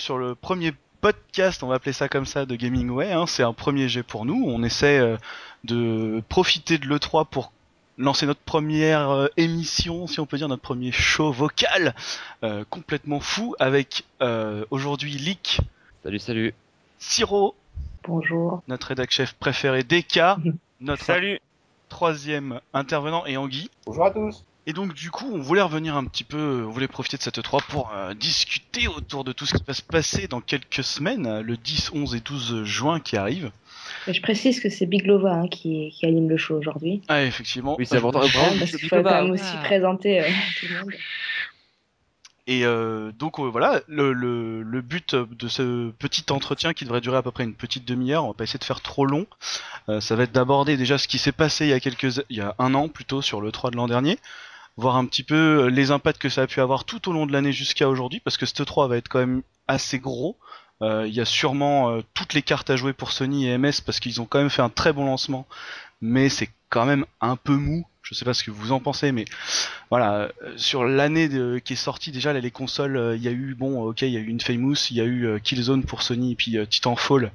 sur le premier podcast, on va appeler ça comme ça, de Gaming Way. Hein. C'est un premier jet pour nous. On essaie euh, de profiter de l'E3 pour lancer notre première euh, émission, si on peut dire, notre premier show vocal euh, complètement fou avec euh, aujourd'hui Lick, Salut, salut. Siro, Bonjour. notre rédac chef préféré DK, notre Salut troisième intervenant et Anguille. Bonjour à tous. Et donc du coup, on voulait revenir un petit peu, on voulait profiter de cette E3 pour euh, discuter autour de tout ce qui va se passer dans quelques semaines, euh, le 10, 11 et 12 juin qui arrivent. Et Je précise que c'est Big Lova hein, qui, qui anime le show aujourd'hui. Ah effectivement. Oui, c'est important. Parce qu'il faut quand même aussi Ah. présenter euh, tout le monde. Et euh, donc euh, voilà, le, le, le but de ce petit entretien qui devrait durer à peu près une petite demi-heure, on va pas essayer de faire trop long, euh, ça va être d'aborder déjà ce qui s'est passé il y a quelques, il y a un an plutôt sur le 3 de l'an dernier, voir un petit peu euh, les impacts que ça a pu avoir tout au long de l'année jusqu'à aujourd'hui, parce que ce 3 va être quand même assez gros. Euh, Il y a sûrement euh, toutes les cartes à jouer pour Sony et MS parce qu'ils ont quand même fait un très bon lancement, mais c'est quand même un peu mou. Je sais pas ce que vous en pensez, mais voilà, sur l'année qui est sortie déjà les consoles, il y a eu bon, ok, il y a eu une Famous, il y a eu Killzone pour Sony et puis Titanfall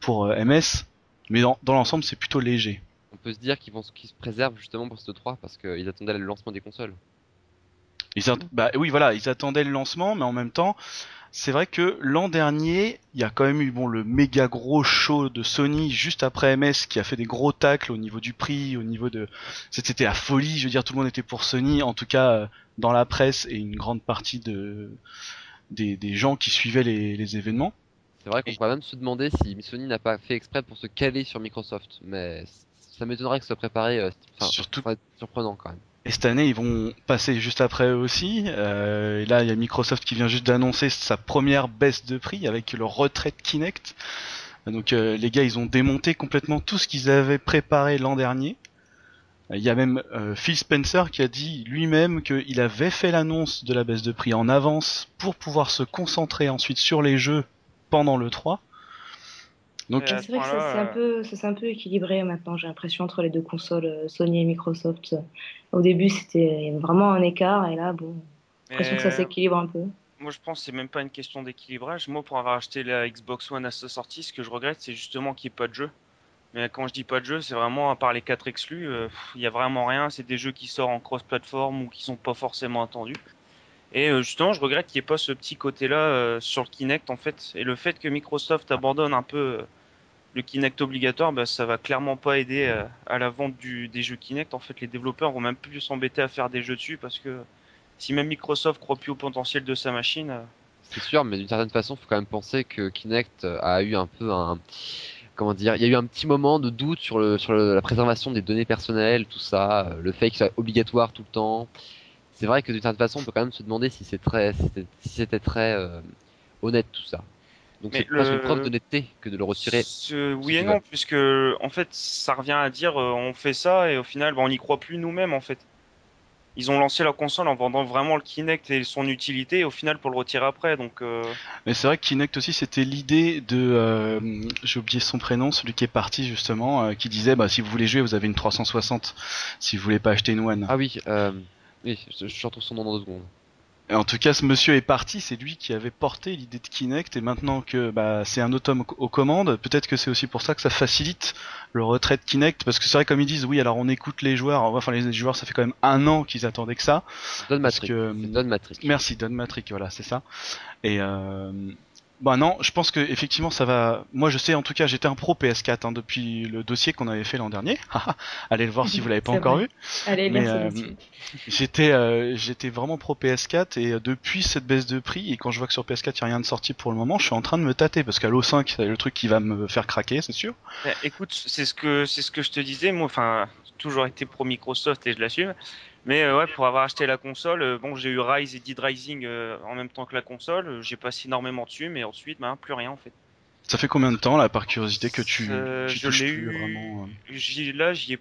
pour MS, mais dans l'ensemble c'est plutôt léger. On peut se dire qu'ils vont qu'ils se préservent justement pour ce 3 parce qu'ils attendaient le lancement des consoles. Ils bah oui voilà, ils attendaient le lancement, mais en même temps, c'est vrai que l'an dernier, il y a quand même eu bon le méga gros show de Sony juste après MS qui a fait des gros tacles au niveau du prix, au niveau de, c'était la folie. Je veux dire, tout le monde était pour Sony, en tout cas euh, dans la presse et une grande partie de des, des gens qui suivaient les, les événements. C'est vrai qu'on Et- pourrait même se demander si Sony n'a pas fait exprès pour se caler sur Microsoft, mais ça m'étonnerait que ce soit préparé. euh, Enfin, Surtout- surprenant quand même. Et cette année, ils vont passer juste après eux aussi. Euh, et là, il y a Microsoft qui vient juste d'annoncer sa première baisse de prix avec le retrait de Kinect. Donc euh, les gars, ils ont démonté complètement tout ce qu'ils avaient préparé l'an dernier. Il y a même euh, Phil Spencer qui a dit lui-même qu'il avait fait l'annonce de la baisse de prix en avance pour pouvoir se concentrer ensuite sur les jeux pendant le 3. Donc C'est vrai que c'est un peu, un peu équilibré maintenant. J'ai l'impression entre les deux consoles, euh, Sony et Microsoft. Au début, c'était vraiment un écart, et là, bon, j'ai l'impression que ça s'équilibre un peu. Moi, je pense que c'est même pas une question d'équilibrage. Moi, pour avoir acheté la Xbox One à sa sortie, ce que je regrette, c'est justement qu'il n'y ait pas de jeu. Mais quand je dis pas de jeu, c'est vraiment à part les quatre exclus, euh, il y a vraiment rien. C'est des jeux qui sortent en cross-platform ou qui sont pas forcément attendus. Et euh, justement, je regrette qu'il n'y ait pas ce petit côté-là euh, sur le Kinect en fait. Et le fait que Microsoft abandonne un peu euh, le Kinect obligatoire, bah, ça va clairement pas aider euh, à la vente du, des jeux Kinect. En fait, les développeurs vont même plus s'embêter à faire des jeux dessus parce que si même Microsoft croit plus au potentiel de sa machine, euh, C'est sûr, mais d'une certaine façon, faut quand même penser que Kinect a eu un peu un comment dire, il y a eu un petit moment de doute sur le sur la préservation des données personnelles, tout ça, euh, le fait que soit obligatoire tout le temps. C'est vrai que d'une certaine façon, on peut quand même se demander si c'est très si c'était très euh, honnête tout ça. Donc c'est le- une preuve d'honnêteté que de le retirer. Ce- oui et non, puisque en fait, ça revient à dire euh, on fait ça et au final, bah, on n'y croit plus nous-mêmes en fait. Ils ont lancé la console en vendant vraiment le Kinect et son utilité, et au final pour le retirer après. Donc, euh, Mais c'est vrai que Kinect aussi, c'était l'idée de, euh, j'ai oublié son prénom, celui qui est parti justement, euh, qui disait, bah si vous voulez jouer, vous avez une 360, si vous voulez pas acheter une One. Ah oui, euh, oui, je, je retrouve son nom dans deux secondes. Et en tout cas, ce monsieur est parti, c'est lui qui avait porté l'idée de Kinect, et maintenant que bah, c'est un autre homme aux- commandes, peut-être que c'est aussi pour ça que ça facilite le retrait de Kinect, parce que c'est vrai comme ils disent, oui, alors on écoute les joueurs, enfin les joueurs, ça fait quand même un an qu'ils attendaient que ça. Don Matrix. que- Don Matrix. Merci Don Matrix, voilà, c'est ça. Et euh, bah non, je pense que effectivement ça va. Moi je sais en tout cas, j'étais un pro PS4 hein, depuis le dossier qu'on avait fait l'an dernier. Allez le voir si vous l'avez pas encore vrai. vu. Allez, Mais, merci euh. J'étais euh, j'étais vraiment pro PS4 et euh, depuis cette baisse de prix et quand je vois que sur PS4 il y a rien de sorti pour le moment, je suis en train de me tâter parce qu'à l'O5 c'est le truc qui va me faire craquer, c'est sûr. bah, écoute, c'est ce que c'est ce que je te disais. Moi, enfin, j'ai toujours été pro Microsoft et je l'assume. Mais euh, ouais, pour avoir acheté la console, euh, bon, j'ai eu Rise et Dead Rising euh, en même temps que la console. J'ai passé énormément dessus, mais ensuite, bah, plus rien en fait. Ça fait combien de temps là par curiosité que tu, tu je touches plus eu- vraiment là, j'y ai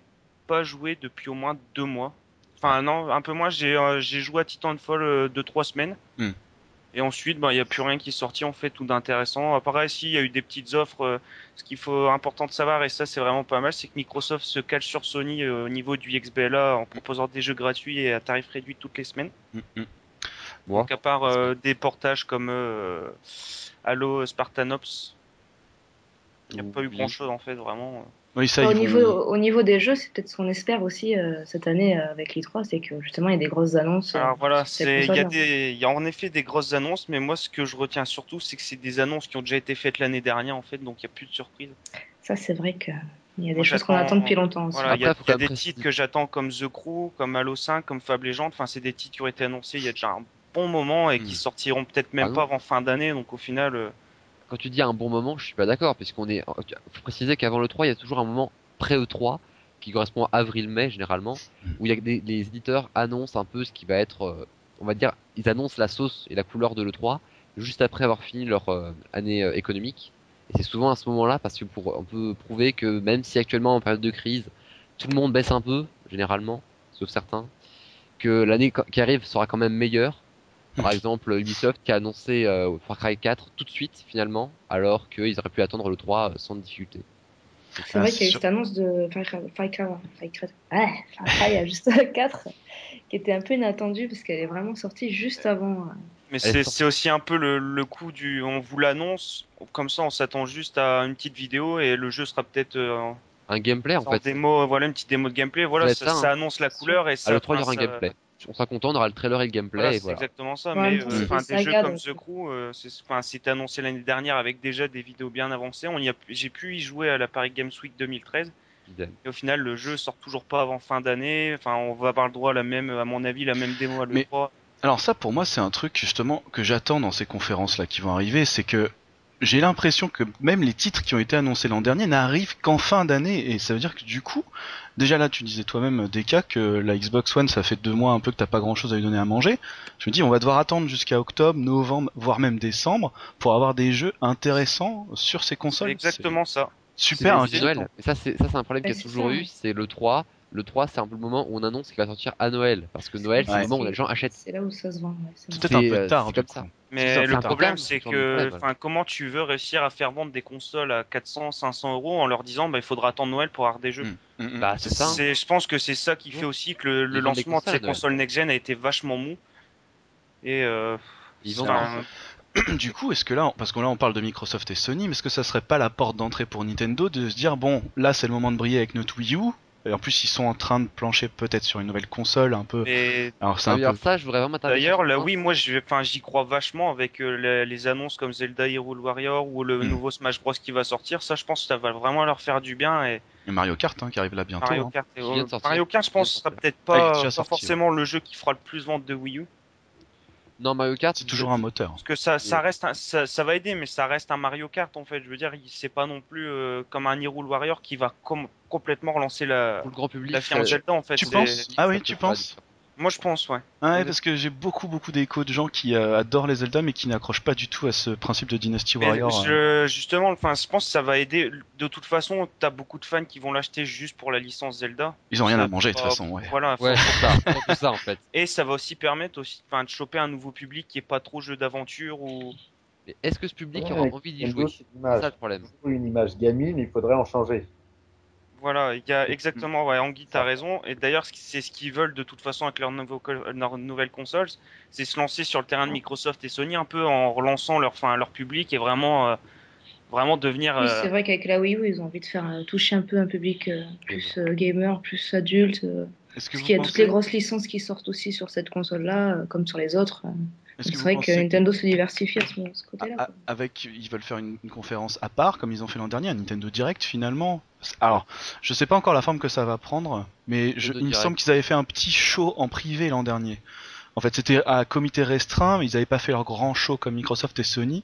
pas joué depuis au moins deux mois. Enfin, non, un peu moins. J'ai, joué à Titanfall deux, trois semaines. Hmm. Et ensuite, bah, il n'y a plus rien qui est sorti en fait, tout d'intéressant. Appareil, si, il y a eu des petites offres. euh, ce qu'il faut important de savoir, et ça c'est vraiment pas mal, c'est que Microsoft se cale sur Sony euh, au niveau du XBLA en proposant des jeux gratuits et à tarif réduit toutes les semaines. Mm, mm. Donc à part euh, des portages comme Halo Spartanops, il n'y a pas eu grand chose en fait vraiment. Oui, ça, au, vont- niveau, au niveau des jeux, c'est peut-être ce qu'on espère aussi euh, cette année euh, avec l'I3, c'est que justement il y a des grosses annonces. euh, Alors voilà, il y a console-là. des il y a en effet des grosses annonces, mais moi ce que je retiens surtout c'est que c'est des annonces qui ont déjà été faites l'année dernière en fait, donc il n'y a plus de surprise. Ça, c'est vrai qu'il y a des Moi, choses qu'on attend depuis longtemps aussi. Voilà, il y a, Après, y des titres que j'attends comme The Crew, comme Halo 5, comme Fable Legend, enfin c'est des titres qui ont été annoncés il y a déjà un bon moment et qui Hmm. sortiront peut-être même Ah pas avant fin d'année, donc au final euh, quand tu dis un bon moment, je suis pas d'accord, puisqu'on est. Faut préciser qu'avant le 3, il y a toujours un moment pré-E3 qui correspond à avril-mai généralement, où il y a des, les éditeurs annoncent un peu ce qui va être, euh, on va dire, ils annoncent la sauce et la couleur de l'E3 juste après avoir fini leur euh, année euh, économique. Et c'est souvent à ce moment-là parce que pour on peut prouver que même si actuellement en période de crise, tout le monde baisse un peu généralement, sauf certains, que l'année qui arrive sera quand même meilleure. Par exemple, Ubisoft qui a annoncé euh, Far Cry 4 tout de suite finalement, alors qu'ils auraient pu attendre le 3 euh, sans difficulté. C'est vrai qu'il y a eu cette annonce de Far Cry, Far Cry, Far Cry- Far Cry, il y a juste 4 qui était un peu inattendue parce qu'elle est vraiment sortie juste avant. euh, Mais c'est aussi un peu le, le coup du. On vous l'annonce, comme ça on s'attend juste à une petite vidéo et le jeu sera peut-être euh, Un gameplay en fait. démo, voilà une petite démo de gameplay. Voilà, ça, ça, hein. ça annonce la couleur et ça. À le 3 il y aura un gameplay. On sera content, on aura le trailer et le gameplay Voilà, c'est voilà. exactement ça. Ouais, mais euh, des jeux comme The. Crew, euh, c'est- annoncé l'année dernière avec déjà des vidéos bien avancées. On y a, j'ai pu y jouer à la Paris Games Week 2013 Idem. et au final le jeu sort toujours pas avant fin d'année. Enfin, on va avoir le droit à la même, à mon avis, la même démo à Mais- l'E3. Alors ça, pour moi, c'est un truc justement que j'attends dans ces conférences-là qui vont arriver, c'est que j'ai l'impression que même les titres qui ont été annoncés l'an dernier n'arrivent qu'en fin d'année, et ça veut dire que du coup, déjà là, tu disais toi-même, Deka, que la Xbox One, ça fait deux mois un peu que t'as pas grand-chose à lui donner à manger. Je me dis, on va devoir attendre jusqu'à octobre, novembre, voire même décembre, pour avoir des jeux intéressants sur ces C'est consoles. exactement ça. C'est super C'est. Mais ça, c'est ça, c'est un problème qu'il y a c'est toujours eu. C'est le 3. Le 3, c'est un peu le moment où on annonce qu'il va sortir à Noël. Parce que Noël, c'est Ouais. le moment où les gens achètent. C'est là où ça se vend. ouais, c'est peut-être un peu euh, tard, comme ça. Mais le problème, c'est que, comment tu veux réussir à faire vendre des consoles à 400, 500 euros en leur disant, bah, il faudra attendre Noël pour avoir des jeux. Mm, mm, mm. Bah, c'est ça. hein. C'est- je pense que c'est ça qui fait aussi que le, lancement de ces consoles next-gen a été vachement mou. Et euh, Ils Du coup, est-ce que là, parce que là on parle de Microsoft et Sony, mais est-ce que ça serait pas la porte d'entrée pour Nintendo de se dire bon, là c'est le moment de briller avec notre Wii U, et en plus ils sont en train de plancher peut-être sur une nouvelle console un peu. et Alors c'est Ah un oui, alors peu. ça, je voudrais vraiment d'ailleurs, là, oui, moi, je, enfin, j'y crois vachement avec euh, les, les annonces comme Zelda Hyrule Warrior ou le Mm. nouveau Smash Bros qui va sortir. Ça, je pense que ça va vraiment leur faire du bien. Et et Mario Kart hein, qui arrive là bientôt. Mario hein. Kart, et- sortir. Mario Kart, je pense, de ce sera peut-être pas, déjà pas sorti, forcément le jeu qui fera le plus vendre de Wii U. Non, Mario Kart, C'est toujours un moteur. Parce que ça, reste, un- ça, ça va aider, mais ça reste un Mario Kart en fait. Je veux dire, il- c'est pas non plus euh, comme un Hyrule Warrior qui va com- complètement relancer la, pour le grand public. la Zelda en fait. Tu C'est- penses? Ah oui, tu penses? Moi, je pense, ouais. Ouais, parce que j'ai beaucoup beaucoup d'échos de gens qui euh, adorent les Zelda mais qui n'accrochent pas du tout à ce principe de Dynasty Warrior. euh. je- justement, enfin, je pense que ça va aider. De toute façon, t'as beaucoup de fans qui vont l'acheter juste pour la licence Zelda. Ils ont rien à manger de toute façon, ouais. Voilà. Ouais, c'est ça. Ça en fait. Et ça va aussi permettre aussi, enfin, de choper un nouveau public qui est pas trop jeu d'aventure ou. Mais est-ce que ce public Ouais, aura avec envie d'y jouer? c'est ça le problème. Une image gamine, il faudrait en changer. Voilà, il y a exactement, ouais, Anguille, t'as raison. Et d'ailleurs, ce qui- c'est ce qu'ils veulent de toute façon avec leur, nouveau leur nouvelle console, c'est se lancer sur le terrain de Microsoft et Sony un peu en relançant leur, enfin, leur public et vraiment, euh, vraiment devenir. Oui, euh, c'est vrai qu'avec la Wii U, ils ont envie de faire euh, toucher un peu un public euh, plus euh, gamer, plus adulte. euh, Est-ce que parce qu'il y a toutes les grosses licences qui sortent aussi sur cette console-là, euh, comme sur les autres. Est-ce Donc que C'est vrai que Nintendo se diversifie à ce, ce côté-là. Ah, quoi. avec ils veulent faire une, une conférence à part comme ils ont fait l'an dernier un Nintendo Direct finalement alors je sais pas encore la forme que ça va prendre mais je, il me semble qu'ils avaient fait un petit show en privé l'an dernier en fait c'était à comité restreint mais ils avaient pas fait leur grand show comme Microsoft et Sony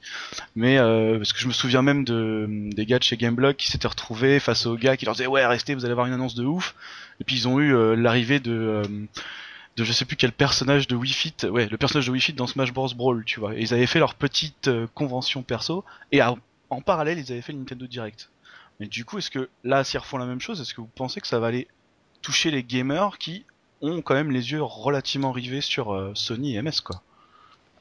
mais euh, parce que je me souviens même de des gars de chez Gameblog qui s'étaient retrouvés face aux gars qui leur disaient ouais restez vous allez avoir une annonce de ouf et puis ils ont eu euh, l'arrivée de euh, de je sais plus quel personnage de Wii Fit, ouais, le personnage de Wii Fit dans Smash Bros Brawl, tu vois. Et ils avaient fait leur petite euh, convention perso, et à- en parallèle, ils avaient fait le Nintendo Direct. Mais du coup, est-ce que là, s'ils refont la même chose, est-ce que vous pensez que ça va aller toucher les gamers qui ont quand même les yeux relativement rivés sur euh, Sony et MS, quoi?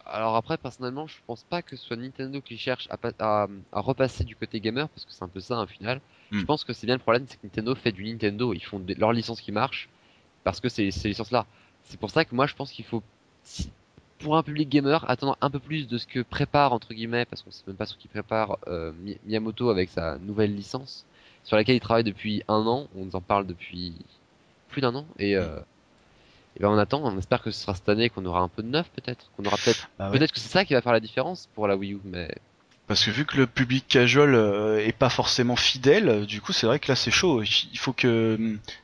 Alors après, personnellement, je pense pas que ce soit Nintendo qui cherche à, à, à repasser du côté gamer, parce que c'est un peu ça, au final. Hmm. Je pense que c'est bien le problème, c'est que Nintendo fait du Nintendo. Ils font des- leur licence qui marche, parce que c'est ces licences-là. C'est pour ça que moi, je pense qu'il faut, pour un public gamer, attendre un peu plus de ce que prépare entre guillemets, parce qu'on sait même pas ce qu'il prépare euh, Mi- Miyamoto avec sa nouvelle licence, sur laquelle il travaille depuis un an. On nous en parle depuis plus d'un an, et, euh, et ben on attend. On espère que ce sera cette année qu'on aura un peu de neuf, peut-être, qu'on aura peut-être, Bah ouais. peut-être que c'est ça qui va faire la différence pour la Wii U, mais Parce que vu que le public casual euh, est pas forcément fidèle, euh, du coup c'est vrai que là c'est chaud. Il faut que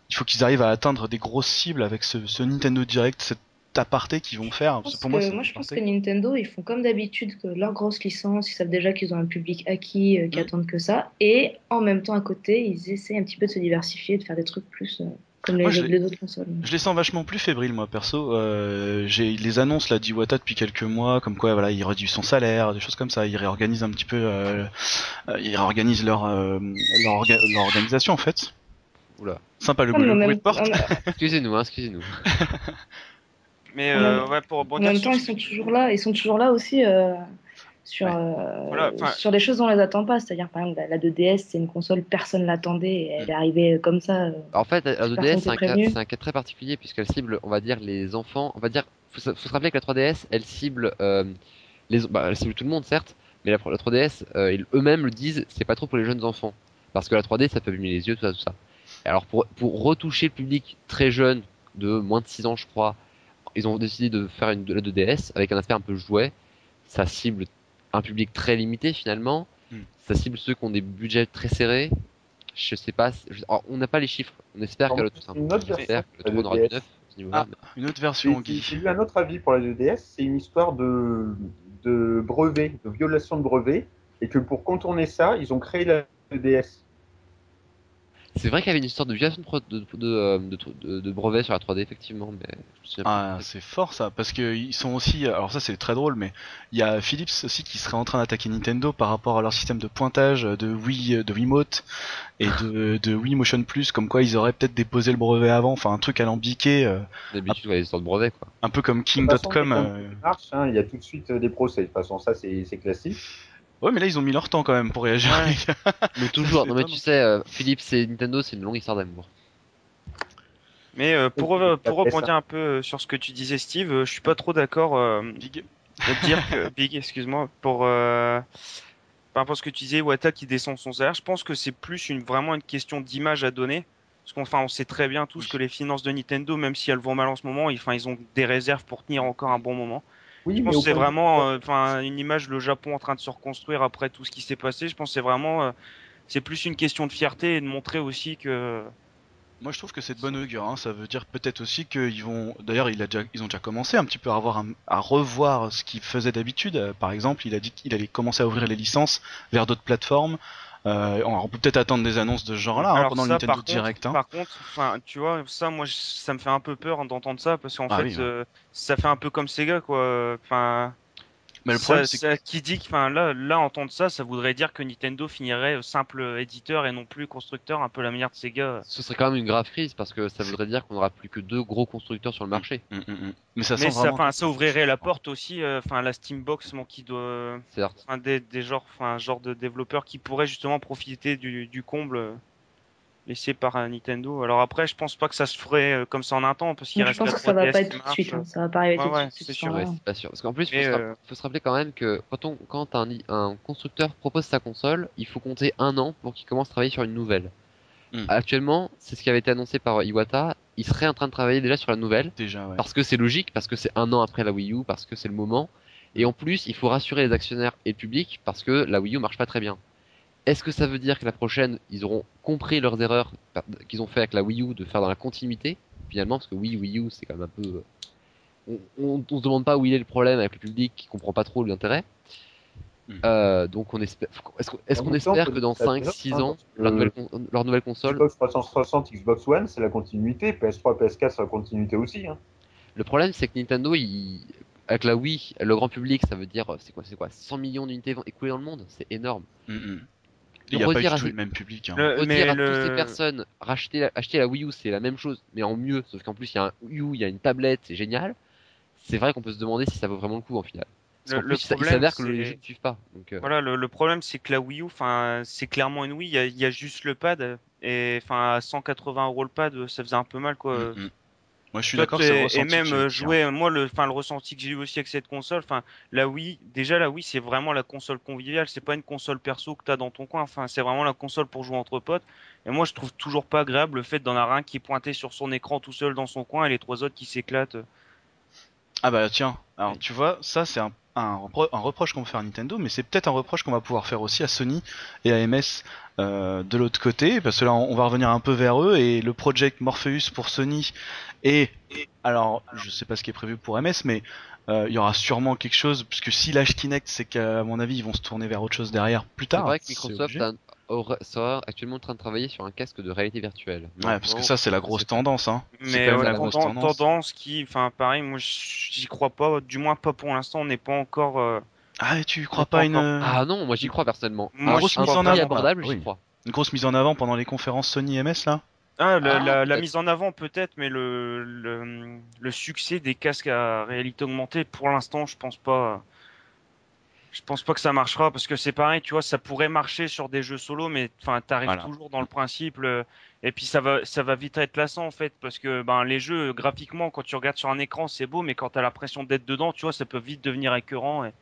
il faut qu'ils arrivent à atteindre des grosses cibles avec ce, ce Nintendo Direct, cet aparté qu'ils vont faire. Pour moi, que- je pense que. Nintendo, ils font comme d'habitude que leur grosse licence, ils savent déjà qu'ils ont un public acquis, euh, qui Mm. attendent que ça. Et en même temps, à côté, ils essaient un petit peu de se diversifier, de faire des trucs plus euh, comme les, Moi, je les autres consoles. Je les sens vachement plus fébriles, moi, perso. Euh, j'ai les annonces là d'Iwata depuis quelques mois, comme quoi, voilà, il réduit son salaire, des choses comme ça. Il réorganise un petit peu, euh, euh, il réorganise leur, euh, leur, orga- leur organisation en fait. oula. Sympa le, en bruit même- de porte. en même- Excusez-nous, hein, excusez-nous. Mais En euh, même- ouais, pour En rebondir même sur temps, ils sont toujours là. Ils sont toujours là aussi euh, sur, Ouais. euh, Voilà, sur des choses dont on les attend pas. C'est-à-dire, par exemple, la, la 2DS, c'est une console, personne l'attendait. et Elle est arrivée comme ça. euh. En fait, la Personne 2DS, c'est un, cas, prévenu. c'est un cas très particulier puisqu'elle cible, on va dire, les enfants. On va dire, faut, se- faut se rappeler que la 3DS, elle cible euh, les, bah, elle cible tout le monde, certes, mais la, la 3DS, euh, ils- eux-mêmes le disent, c'est pas trop pour les jeunes enfants parce que la 3D, ça peut abîmer les yeux, tout ça, tout ça. Alors pour pour retoucher le public très jeune, de moins de 6 ans, je crois, ils ont décidé de faire une de la 2DS avec un aspect un peu jouet. Ça cible un public très limité finalement. Hmm. Ça cible ceux qui ont des budgets très serrés. Je sais pas, je- alors, on n'a pas les chiffres. On espère que le, c'est une autre j'espère que le version 3 de aura du DS. neuf à ce niveau-là. Ah, une autre J'ai version, j'ai- Guy. j'ai lu un autre avis pour la 2DS, c'est une histoire de, de brevet, de violation de brevet, et que pour contourner ça, ils ont créé la 2DS. C'est vrai qu'il y avait une histoire de violation de, pro- de, de, euh, de, de- de brevet sur la 3D, effectivement, mais je Ah, c'est fort ça, parce que ils sont aussi. Alors ça c'est très drôle, mais il y a Philips aussi qui serait en train d'attaquer Nintendo par rapport à leur système de pointage de Wii, de Wiimote et de, de Wii Motion Plus, comme quoi ils auraient peut-être déposé le brevet avant, enfin un truc alambiqué, euh, D'habitude, ouais, de brevet, quoi. un peu comme King.com. euh. ça marche, hein, il y a tout de suite euh, des procès. De toute façon, ça, c'est classique. Ouais, mais là ils ont mis leur temps quand même pour réagir. Ouais. les gars. Mais toujours, c'est non mais tu sais, euh, Philips et Nintendo, c'est une longue histoire d'amour. Mais euh, pour, ça pour rebondir un peu euh, sur ce que tu disais, Steve, euh, je suis pas trop d'accord euh, Big. de dire que Big, excuse-moi, pour euh, par rapport à ce que tu disais, Wata qui descend son salaire. Je pense que c'est plus une vraiment une question d'image à donner. Parce qu'on enfin, on sait très bien tous Oui. que les finances de Nintendo, même si elles vont mal en ce moment, ils, enfin, ils ont des réserves pour tenir encore un bon moment. Oui, Je pense que c'est vraiment euh, enfin une image le Japon en train de se reconstruire après tout ce qui s'est passé. Je pense que c'est vraiment euh, c'est plus une question de fierté et de montrer aussi que Moi je trouve que c'est de bonne augure, hein. ça veut dire peut-être aussi qu'ils vont. D'ailleurs il ils ont déjà commencé un petit peu à, revoir un- à revoir ce qu'ils faisaient d'habitude. Euh, Par exemple, il a dit qu'il allait commencer à ouvrir les licences vers d'autres plateformes. Euh, on peut peut-être attendre des annonces de ce genre-là hein, pendant le Nintendo par Direct. Contre, hein. Par contre, tu vois, ça, moi, ça me fait un peu peur d'entendre ça parce qu'en Ah fait, oui, ouais. euh, ça fait un peu comme Sega, quoi. Enfin, Mais le ça- problème c'est que ça- qui dit que, enfin, là, là, entendre ça, ça voudrait dire que Nintendo finirait simple éditeur et non plus constructeur, un peu la manière de Sega. Ce serait quand même une grave crise parce que ça voudrait dire qu'on n'aura plus que deux gros constructeurs sur le marché. Mm, mm, mm. Mais ça Mais sent ça, vraiment. enfin, ça ouvrirait la porte aussi, euh, enfin, la Steambox, bon, qui doit, des, des genres, enfin, genre de développeurs qui pourraient justement profiter du, du comble euh, laissé par euh, Nintendo. Alors après, je pense pas que ça se ferait euh, comme ça en un temps, parce qu'il reste je pense la que ça va 3DS pas qui être tout de suite. hein. Ça va pas arriver Ouais, tout de ouais, suite. c'est ce sûr, Ouais, c'est pas sûr. Parce qu'en plus, il faut, se euh, rapp- faut se rappeler quand même que quand, on, quand un, constructeur propose sa console, il faut compter un an pour qu'il commence à travailler sur une nouvelle. Hmm. Actuellement, c'est ce qui avait été annoncé par Iwata. Il serait en train de travailler déjà sur la nouvelle Déjà, ouais. parce que c'est logique, parce que c'est un an après la Wii U, parce que c'est le moment. Et en plus, il faut rassurer les actionnaires et le public parce que la Wii U marche pas très bien. Est-ce que ça veut dire que la prochaine, ils auront compris leurs erreurs par- qu'ils ont fait avec la Wii U de faire dans la continuité finalement parce que oui, Wii U, c'est quand même un peu. euh, On, on, on se demande pas où il est le problème avec le public qui comprend pas trop l'intérêt. Hmm. Euh, donc on espère. Est-ce qu'on espère que dans dire ça 5, déjà, 6 hein, ans, parce que- leur nouvelle, con- leur nouvelle console, Xbox 360, Xbox One, c'est la continuité. PS3, PS4, c'est la continuité aussi. hein. Le problème, c'est que Nintendo, il... avec la Wii, le grand public, ça veut dire, c'est quoi, c'est quoi, 100 millions d'unités écoulées dans le monde, c'est énorme. Mm, mm. Il n'y a pas redire du à tout ces- le même public. hein. Le- Redire mais à le- toutes ces personnes, racheter la, acheter la Wii U, c'est la même chose, mais en mieux, sauf qu'en plus, il y a un Wii U, il y a une tablette, c'est génial. C'est vrai qu'on peut se demander si ça vaut vraiment le coup en final. Parce Le- plus, il s'avère que les jeux ne suivent pas. Donc, euh, Voilà, le, le problème c'est que la Wii U, enfin, c'est clairement une Wii. Il y, a, il y a juste le pad et enfin à 180 euros le pad, ça faisait un peu mal quoi. Mm, mm. Moi, je suis d'accord. et ressenti même euh, jouer, moi le, enfin le ressenti que j'ai eu aussi avec cette console, enfin la Wii, déjà la Wii c'est vraiment la console conviviale, c'est pas une console perso que t'as dans ton coin, enfin c'est vraiment la console pour jouer entre potes. Et moi je trouve toujours pas agréable le fait d'en avoir un qui est pointé sur son écran tout seul dans son coin et les trois autres qui s'éclatent. Ah bah tiens, alors tu vois, ça c'est un, un, repro- un reproche qu'on va faire à Nintendo, mais c'est peut-être un reproche qu'on va pouvoir faire aussi à Sony et à MS euh, de l'autre côté, parce que là on va revenir un peu vers eux, et le Project Morpheus pour Sony, et alors je sais pas ce qui est prévu pour MS, mais euh, il y aura sûrement quelque chose, puisque si lâche Kinect, c'est qu'à mon avis ils vont se tourner vers autre chose derrière plus C'est tard. vrai que c'est Microsoft a- sera actuellement en train de travailler sur un casque de réalité virtuelle. Ouais, parce que ça c'est la grosse tendance, hein. Mais C'est quand même ouais, la grosse tendance, tendance. tendance qui, enfin pareil, moi j'y crois pas, du moins pas pour l'instant, on n'est pas encore. euh, Ah, tu crois pas pas une. Ah non, moi j'y crois personnellement. Moi, un, grosse mise en avant, abordable, j'y crois. une grosse mise en avant pendant les conférences Sony MS là Ah, la, Ah, la, la peut-être. mise en avant peut-être, mais le, le, le succès des casques à réalité augmentée, pour l'instant, je pense pas. Je pense pas que ça marchera parce que c'est pareil, tu vois, ça pourrait marcher sur des jeux solo, mais enfin, t'arrives Voilà. toujours dans le principe, le- et puis ça va, ça va vite être lassant en fait, parce que ben les jeux graphiquement, quand tu regardes sur un écran, c'est beau, mais quand t'as l'impression d'être dedans, tu vois, ça peut vite devenir écœurant. Et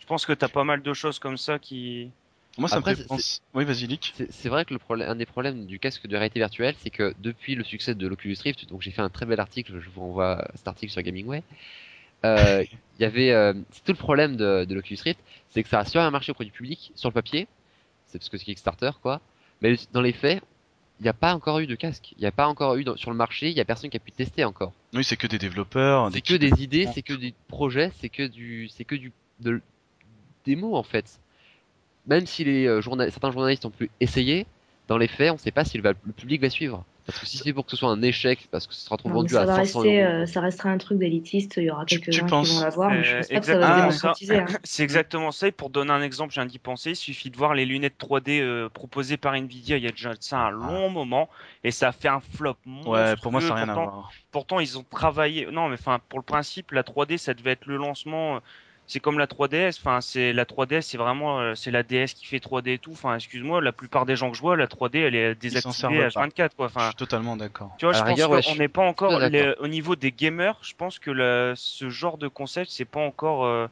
je pense que t'as pas mal de choses comme ça qui. Moi ça Après, me fait c'est- penser. Oui, vas-y, Lick. C'est vrai que le problème, un des problèmes du casque de réalité virtuelle, c'est que depuis le succès de l'Oculus Rift, donc j'ai fait un très bel article, je vous renvoie cet article sur Gamingway. Euh, Il y avait, euh, c'est tout le problème de, de l'Oculus Rift, c'est que ça a super bien marché auprès du public sur le papier, c'est parce que c'est Kickstarter quoi. Mais dans les faits, il n'y a pas encore eu de casque, il n'y a pas encore eu dans- sur le marché, il y a personne qui a pu tester encore. Oui, c'est que des développeurs. C'est des que des idées, c'est que des projets, c'est que du, c'est que du, de, des mots en fait. Même si les euh, journa- certains journalistes ont pu essayer, dans les faits, on ne sait pas si le, va- le public va suivre. Parce que si c'est pour que ce soit un échec, parce que ce sera trop Non, vendu ça, à va 500 rester, euros. euh, ça restera un truc d'élitiste. Il y aura Tu- tu quelques-uns qui vont l'avoir, mais je Euh, pense pas que ça va démocratiser. hein. C'est exactement ça. Et pour donner un exemple, j'ai d'y penser. Il suffit de voir les lunettes 3D euh, proposées par Nvidia il y a déjà ça un long moment, et ça a fait un flop. Ouais, pour moi ça n'a rien à voir. Pourtant, ils ont travaillé. Non, mais enfin, pour le principe, la 3D, ça devait être le lancement. C'est comme la 3DS. Enfin, c'est la 3DS, c'est vraiment, euh, c'est la DS qui fait 3D et tout. Enfin, excuse-moi, la plupart des gens que je vois, la 3D, elle est désactivée pas. H24, quoi. Je Enfin, suis totalement d'accord. tu vois, À je pense ouais, je qu'on n'est pas encore à les- au niveau des gamers. Je pense que la- ce genre de concept, c'est pas encore euh,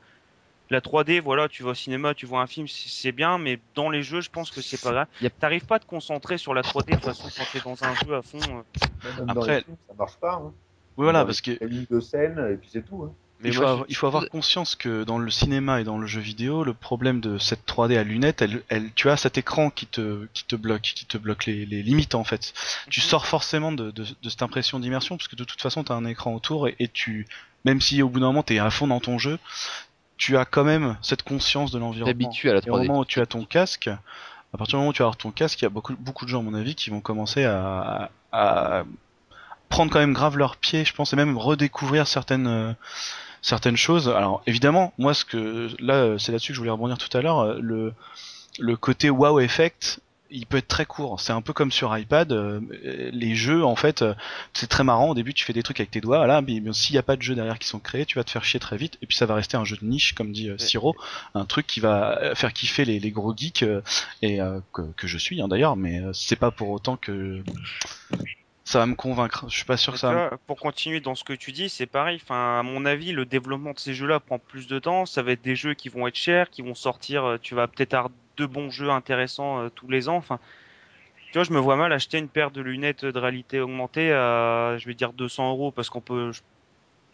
la 3D. Voilà, tu vas au cinéma, tu vois un film, c'est bien, mais dans les jeux, je pense que c'est pas grave. T'arrives pas à te concentrer sur la 3D de toute façon quand t'es dans un jeu à fond. euh. Après- ça marche pas. Hein. Oui, voilà, parce que lignes de scène, et puis c'est tout. Hein. Mais il, faut avoir, je- il faut avoir conscience que dans le cinéma et dans le jeu vidéo, le problème de cette 3D à lunettes, elle, elle, tu as cet écran qui te, qui te bloque, qui te bloque les, les limites en fait. Tu Mhm. sors forcément de, de, de cette impression d'immersion parce que de toute façon tu as un écran autour et, et tu, même si au bout d'un moment tu es à fond dans ton jeu, tu as quand même cette conscience de l'environnement. à la Et au 3D. moment où tu as ton casque, à partir du moment où tu avoir ton casque, il y a beaucoup, beaucoup de gens, à mon avis, qui vont commencer à, à prendre quand même grave leurs pieds, je pense, et même redécouvrir certaines, euh, certaines choses. Alors, évidemment, moi, ce que, là, c'est là-dessus que je voulais rebondir tout à l'heure, euh, le, le côté wow effect, il peut être très court. C'est un peu comme sur iPad, euh, les jeux, en fait, euh, c'est très marrant. Au début, tu fais des trucs avec tes doigts, là, mais, mais s'il n'y a pas de jeux derrière qui sont créés, tu vas te faire chier très vite, et puis ça va rester un jeu de niche, comme dit euh, Siro, un truc qui va faire kiffer les, les gros geeks, et euh, que, que je suis hein, d'ailleurs, mais c'est pas pour autant que ça va me convaincre. Je suis pas sûr que ça me- pour continuer dans ce que tu dis, c'est pareil. Enfin, à mon avis, le développement de ces jeux-là prend plus de temps. Ça va être des jeux qui vont être chers, qui vont sortir. euh, Tu vas peut-être avoir deux bons jeux intéressants euh, tous les ans. Enfin, tu vois, je me vois mal acheter une paire de lunettes de réalité augmentée à, je vais dire 200 euros parce qu'on peut,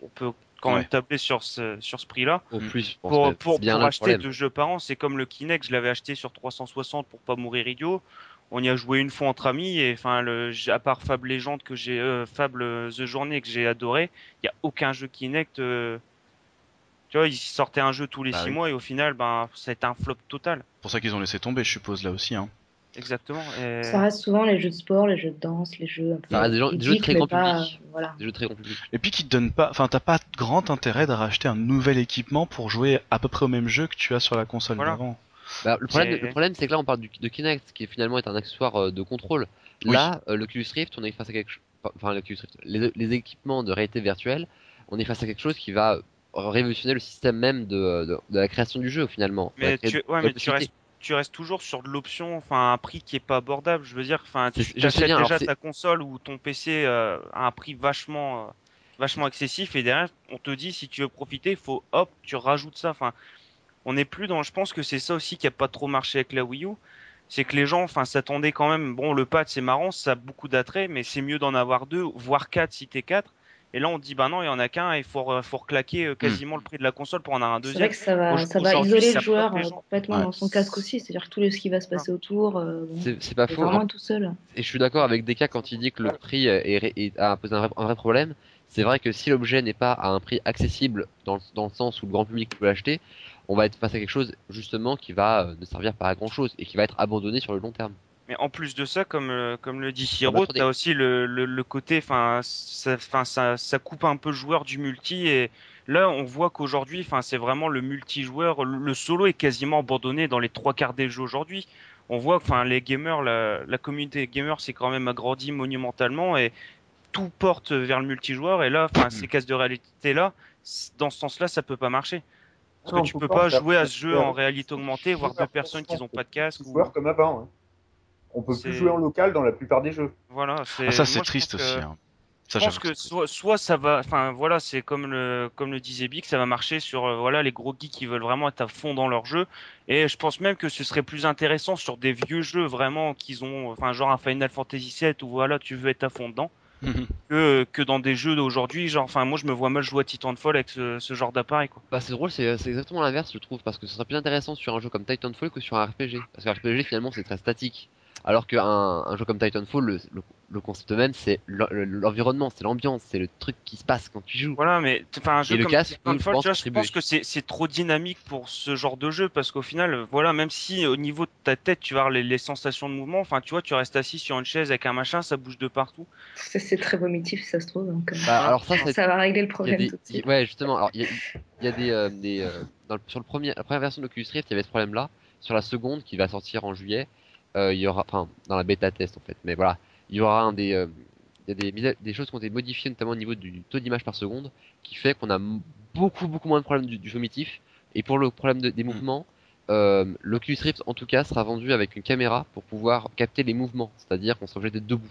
on peut quand Ouais. même tabler sur ce, sur ce prix-là. Au plus, je pense. Pour, pour, c'est bien pour acheter problème. deux jeux par an, c'est comme le Kinect, je l'avais acheté sur 360 pour pas mourir idiot. On y a joué une fois entre amis et enfin le j- à part Fable Legend que j'ai euh, Fable euh, The Journey que j'ai adoré, il y a aucun jeu Kinect euh, tu vois, ils sortaient un jeu tous les Bah six oui. mois et au final ben ça a été un flop total. C'est pour ça qu'ils ont laissé tomber, je suppose, là aussi. Hein. Exactement. Et... Ça reste souvent les jeux de sport, les jeux de danse, les jeux un peu reste des jeux- des jeux ludiques, très grand pas, public. Voilà. Des jeux très grand public. Et puis qui te donnent pas, enfin t'as pas grand intérêt de racheter un nouvel équipement pour jouer à peu près au même jeu que tu as sur la console Voilà. d'avant. Bah, le problème, C'est- le problème, c'est que là, on parle du, de Kinect, qui finalement est un accessoire euh, de contrôle. Oui. Là, euh, l'Oculus Rift, on est face à quelque chose. Enfin, l'Oculus Rift, les, les équipements de réalité virtuelle, on est face à quelque chose qui va révolutionner le système même de, de, de la création du jeu finalement. Mais tu, ouais, mais restes, tu restes toujours sur de l'option, enfin un prix qui est pas abordable. Je veux dire, enfin tu achètes alors déjà ta console ou ton PC euh, à un prix vachement. euh, vachement excessif et derrière on te dit si tu veux profiter, faut hop, tu rajoutes ça. Enfin, on n'est plus dans. Je pense que c'est ça aussi qui a pas trop marché avec la Wii U. C'est que les gens, enfin, s'attendaient quand même. Bon, le pad c'est marrant, ça a beaucoup d'attrait, mais c'est mieux d'en avoir deux, voire quatre si t'es quatre. Et là, on dit, bah non, il y en a qu'un, il faut, re- faut reclaquer euh, quasiment le prix de la console pour en avoir un C'est deuxième. vrai que ça va, ça isoler ça le joueur euh, complètement Ouais. dans son casque aussi. C'est-à-dire que tout ce qui va se passer autour, euh, C'est c'est pas c'est faux. vraiment tout seul. Et je suis d'accord avec Deka quand il dit que le prix est, est- est- a posé un vrai, un vrai problème. C'est vrai que si l'objet n'est pas à un prix accessible dans dans le sens où le grand public peut l'acheter, on va être face à quelque chose justement qui va euh, ne servir pas à grand chose et qui va être abandonné sur le long terme. Mais en plus de ça, comme, euh, comme le dit Ah Siro, bah, attendez. t'as aussi le, le, le côté, enfin, ça, ça, ça coupe un peu le joueur du multi et là, on voit qu'aujourd'hui, enfin, c'est vraiment le multijoueur, le, le solo est quasiment abandonné dans les trois quarts des jeux aujourd'hui. On voit, que, enfin, les gamers, la, la communauté gamer s'est quand même agrandie monumentalement et tout porte vers le multijoueur et là, enfin, ces cases de réalité là, dans ce sens-là, ça peut pas marcher. Parce Non, que tu on peux peut pas pas jouer à ce jeu en réalité augmentée, voir deux personnes qui n'ont pas de casque. ou- comme avant. hein. On peut plus jouer en local dans la plupart des jeux. Voilà, c'est. Ah, ça c'est triste que- aussi. hein. Ça, Je pense que soit, soit ça va, enfin voilà, c'est comme le comme le disait Big, ça va marcher sur euh, voilà les gros geeks qui veulent vraiment être à fond dans leur jeu. Et je pense même que ce serait plus intéressant sur des vieux jeux vraiment qu'ils ont, enfin genre un Final Fantasy VII où voilà tu veux être à fond dedans, que que dans des jeux d'aujourd'hui, genre enfin moi je me vois mal jouer à Titanfall avec ce, ce genre d'appareil quoi. Bah c'est drôle, c'est c'est exactement l'inverse je trouve, parce que ce serait plus intéressant sur un jeu comme Titanfall que sur un RPG. Parce qu'un RPG finalement c'est très statique. Alors qu'un un jeu comme Titanfall, le, le, le concept même c'est l'en- l'environnement, c'est l'ambiance, c'est le truc qui se passe quand tu joues. Voilà, mais enfin un jeu Et comme casque peut, je Titanfall, pense, je pense que c'est trop dynamique pour ce genre de jeu parce qu'au final, voilà, même si au niveau de ta tête tu vas avoir les, les sensations de mouvement, enfin tu vois, tu restes assis sur une chaise avec un machin, ça bouge de partout. C'est c'est très vomitif, ça se trouve. Donc, euh, Bah, alors ça, ça va régler le problème des, tout de suite. ouais, justement. Alors, il y a, il y a des, euh, des euh, dans le- sur le premier, la première version de Oculus Rift, il y avait ce problème-là. Sur la seconde, qui va sortir en juillet, il y aura, enfin, dans la bêta test en fait. Mais voilà, il y aura un des, euh, il y a des, choses qui ont été modifiées, notamment au niveau du taux d'image par seconde, qui fait qu'on a beaucoup, beaucoup moins de problèmes du, du vomitif. Et pour le problème de- des mouvements, euh, l'Oculus Rift, en tout cas, sera vendu avec une caméra pour pouvoir capter les mouvements, c'est-à-dire qu'on sera obligé d'être debout.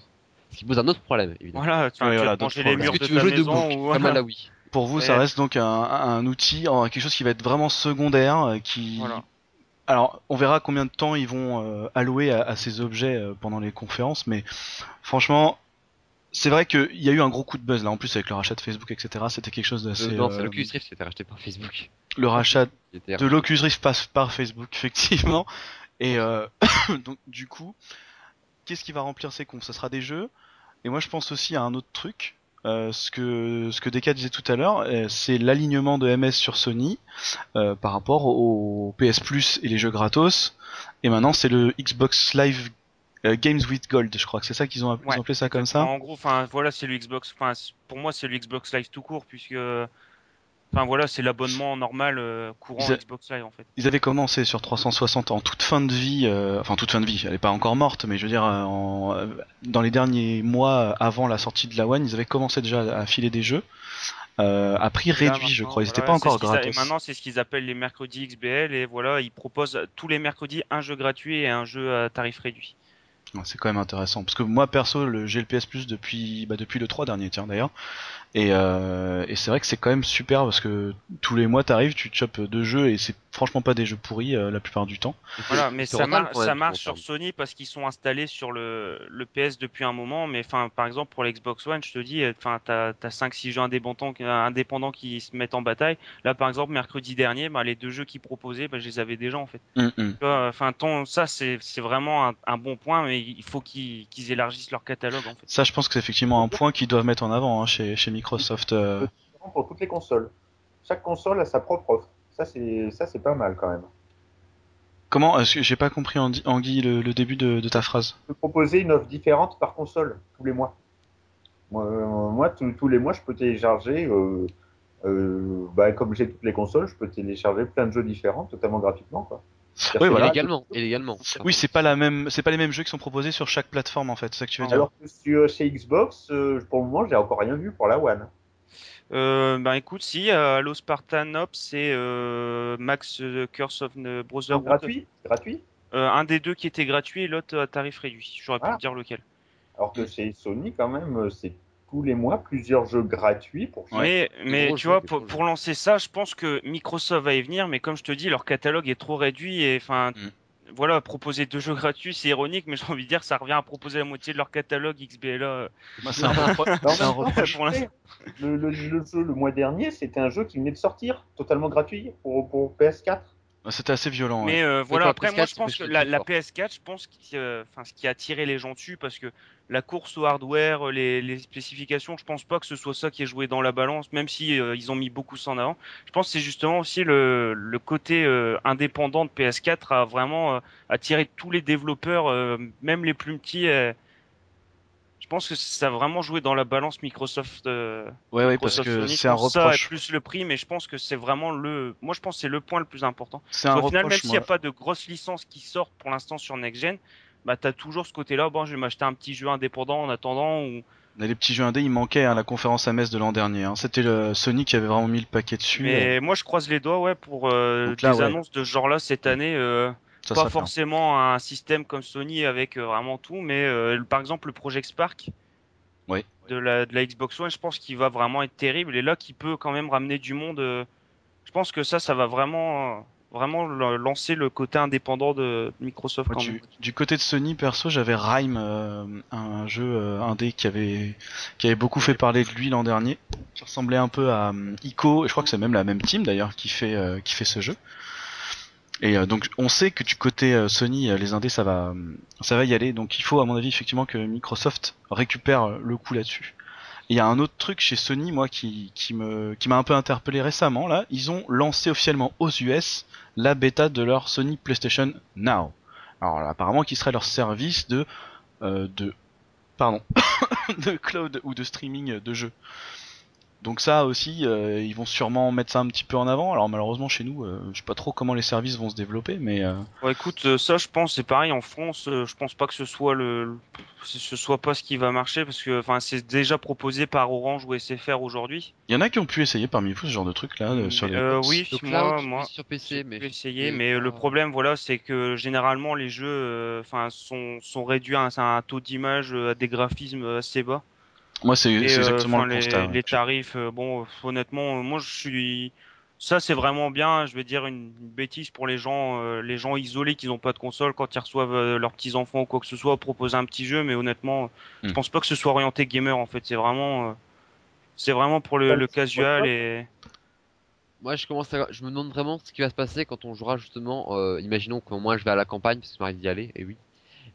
Ce qui pose un autre problème, évidemment. Voilà, tu, tu voilà, manger les murs de tu veux ta jouer debout, maison ou comme à la Wii Pour vous, ça reste donc un, un outil, quelque chose qui va être vraiment secondaire, euh, qui. Voilà. Alors, on verra combien de temps ils vont euh, allouer à, à ces objets euh, pendant les conférences, mais franchement, c'est vrai qu'il y a eu un gros coup de buzz là, en plus avec le rachat de Facebook, etc. C'était quelque chose d'assez. Non, euh, c'est l'Oculus Rift qui été racheté par Facebook. le rachat était de l'Oculus Rift passe par Facebook, effectivement. Et euh, donc, du coup, qu'est-ce qui va remplir ces comptes? Ça sera des jeux. Et moi, je pense aussi à un autre truc. Euh, ce que ce que Deka disait tout à l'heure, euh, c'est l'alignement de MS sur Sony euh, par rapport au PS Plus et les jeux gratos. Et maintenant, c'est le Xbox Live Games with Gold. Je crois que c'est ça qu'ils ont, Ouais, ont appelé ça comme ça. En gros, enfin voilà, c'est le Xbox. Pour moi, c'est le Xbox Live tout court puisque, enfin voilà, c'est l'abonnement normal euh, courant a- Xbox Live en fait. Ils avaient commencé sur 360 en toute fin de vie, euh, enfin toute fin de vie, elle est pas encore morte, mais je veux dire, euh, en, euh, dans les derniers mois avant la sortie de la One, ils avaient commencé déjà à filer des jeux euh, à prix réduit, je crois, ils étaient voilà, pas encore a- gratos. Et maintenant, c'est ce qu'ils appellent les mercredis XBL et voilà, ils proposent tous les mercredis un jeu gratuit et un jeu à tarif réduit. C'est quand même intéressant, parce que moi perso, le, j'ai le PS Plus depuis, bah, depuis le 3 dernier, tiens d'ailleurs, et, euh, et c'est vrai que c'est quand même super parce que tous les mois t'arrives, tu te chopes deux jeux et c'est franchement pas des jeux pourris euh, la plupart du temps. Voilà, mais ça, mar- marche sur. Sony parce qu'ils sont installés sur le, le PS depuis un moment. Mais enfin, par exemple, pour l'Xbox One, je te dis, euh, enfin, t'as as 5-6 jeux indépendants, qui- indépendants qui se mettent en bataille. Là, par exemple, mercredi dernier, bah, les deux jeux qu'ils proposaient, bah, je les avais déjà en fait. Tu vois, Enfin, ton- ça, c'est c'est vraiment un, un bon point, mais il faut qu'ils élargissent leur catalogue en fait. Ça, je pense que c'est effectivement un point qu'ils doivent mettre en avant hein, chez, chez Microsoft. euh. Pour toutes les consoles. Chaque console a sa propre offre. Ça, c'est ça, c'est pas mal quand même. Comment est-ce que J'ai pas compris Andy, Anguille, le, le début de, de ta phrase. Je peux proposer une offre différente par console tous les mois. Moi, euh, moi, tous- tous les mois, je peux télécharger. euh, euh, bah, comme j'ai toutes les consoles, je peux télécharger plein de jeux différents, totalement gratuitement. Quoi. Oui, voilà. illégalement. Oui, c'est pas la même, c'est pas les mêmes jeux qui sont proposés sur chaque plateforme en fait, c'est ça que tu veux dire. Alors que sur, chez Xbox, euh, pour le moment, j'ai encore rien vu pour la One. Euh, bah écoute, si euh, Halo Spartan Ops et euh, Max euh, Curse of the Brotherhood, gratuit, gratuit? Euh, un des deux qui était gratuit et l'autre à tarif réduit. J'aurais pu Ah. te dire lequel. Alors que chez Sony, quand même, euh, c'est tous les mois plusieurs jeux gratuits pour Mais, mais tu vois, pour lancer ça, je pense que Microsoft va y venir, mais comme je te dis, leur catalogue est trop réduit et enfin, Mm. Voilà, proposer deux jeux gratuits, c'est ironique, mais j'ai envie de dire, ça revient à proposer la moitié de leur catalogue XBLA. Moi, c'est un reproche. pour l'instant. le jeu le mois dernier, c'était un jeu qui venait de sortir, totalement gratuit pour, pour PS4. C'était assez violent. Mais euh, voilà, après, PS4, moi, je pense que la, plus la fort. PS4, je pense, qu'il, euh, enfin, ce qui a attiré les gens dessus, parce que la course au hardware, euh, les, les spécifications, je pense pas que ce soit ça qui est joué dans la balance, même si euh, ils ont mis beaucoup ça en avant. Je pense que c'est justement aussi le, le côté euh, indépendant de PS4 a vraiment euh, attiré tous les développeurs, euh, même les plus petits. Euh, je pense que ça a vraiment joué dans la balance Microsoft. euh, Ouais, ouais, parce que c'est un pense ça, reproche. plus le prix, mais je pense que c'est vraiment le. Moi, je pense que c'est le point le plus important. C'est un Au final, même reproche, s'il n'y a pas de grosses licences qui sortent pour l'instant sur Next Gen, bah t'as toujours ce côté-là. Bon, je vais m'acheter un petit jeu indépendant en attendant. Ou... On a les petits jeux indés, il manquait à la conférence à Metz de l'an dernier. hein. C'était le Sony qui avait vraiment mis le paquet dessus. euh, Mais moi, je croise les doigts, ouais, pour euh, là, des ouais. annonces de ce genre-là cette année. euh, ça pas bien. forcément un système comme Sony avec euh, vraiment tout, mais euh, par exemple le Project Spark. De la, de la Xbox One, je pense qu'il va vraiment être terrible et là qui peut quand même ramener du monde. euh, je pense que ça, ça va vraiment, vraiment lancer le côté indépendant de Microsoft quand du, même. du côté de Sony, perso, j'avais euh, un jeu euh, indé qui avait qui avait beaucoup fait parler de lui l'an dernier, qui ressemblait un peu à euh, Ico, et je crois que c'est même la même team d'ailleurs qui fait euh, qui fait ce jeu. Et euh, donc on sait que du côté euh, Sony, euh, les indés ça va ça va y aller, donc il faut à mon avis effectivement que Microsoft récupère le coup là-dessus. Il y a un autre truc chez Sony, moi, qui, qui me, qui m'a un peu interpellé récemment, là. Ils ont lancé officiellement aux US la bêta de leur Sony PlayStation Now. Alors là, apparemment, qui serait leur service de, de, pardon, de cloud ou de streaming de jeux. Donc ça aussi, euh, ils vont sûrement mettre ça un petit peu en avant. Alors malheureusement chez nous, euh, je sais pas trop comment les services vont se développer, mais euh, Ouais, écoute, euh, ça, je pense, c'est pareil en France. euh, Je pense pas que ce soit le, le- ce soit pas ce qui va marcher parce que, enfin, c'est déjà proposé par Orange ou SFR aujourd'hui. il y en a qui ont pu essayer parmi vous ce genre de truc là euh, sur les. Euh, oui, Le moi, cloud, moi, sur PC, mais j'ai essayé, mais le problème, voilà, c'est que généralement les jeux, euh, enfin, sont sont réduits à un, à un taux d'image, à des graphismes assez bas. Moi c'est euh, exactement le les, constat. les tarifs, euh, bon, honnêtement, euh, moi je suis, ça c'est vraiment bien. Je vais dire une, bêtise pour les gens, euh, les gens isolés qui n'ont pas de console quand ils reçoivent euh, leurs petits enfants ou quoi que ce soit, proposer un petit jeu, mais honnêtement, je Hmm. pense pas que ce soit orienté gamer en fait. C'est vraiment, euh, c'est vraiment pour le, casual et Moi, je commence à, je me demande vraiment ce qui va se passer quand on jouera justement. Euh, imaginons qu'au moins je vais à la campagne parce que ça m'arrive d'y aller, et oui.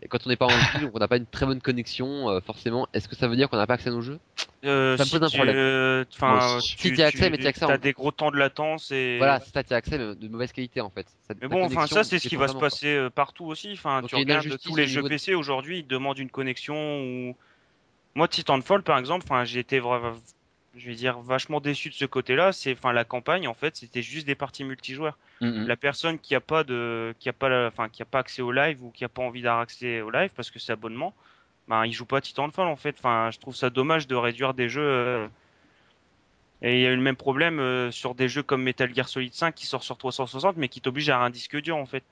Et quand on n'est pas en ville, on n'a pas une très bonne connexion, euh, forcément. Est-ce que ça veut dire qu'on n'a pas accès à nos jeux? Euh, Ça me si pose un tu- problème. euh, Enfin. Si t'y as accès, mais t'y as accès en- des gros temps de latence et Voilà, ça, t'y as accès, mais de mauvaise qualité en fait. Ça- Mais bon, enfin, ça, c'est ce qui va se quoi. passer partout aussi. Enfin, Donc, tu regardes tous les jeux de- PC aujourd'hui, ils demandent une connexion ou. Moi, Titanfall, par exemple, enfin, j'ai été je vais dire vachement déçu de ce côté-là. C'est, enfin, la campagne, en fait, c'était juste des parties multijoueurs. Mhm. La personne qui a pas de, qui a pas, la- enfin, qui a pas accès au live ou qui a pas envie d'avoir accès au live parce que c'est abonnement, ben, il joue pas à Titanfall, en fait. Enfin, je trouve ça dommage de réduire des jeux. euh, Et il y a eu le même problème euh, sur des jeux comme Metal Gear Solid 5 qui sort sur 360 mais qui t'oblige à avoir un disque dur en fait.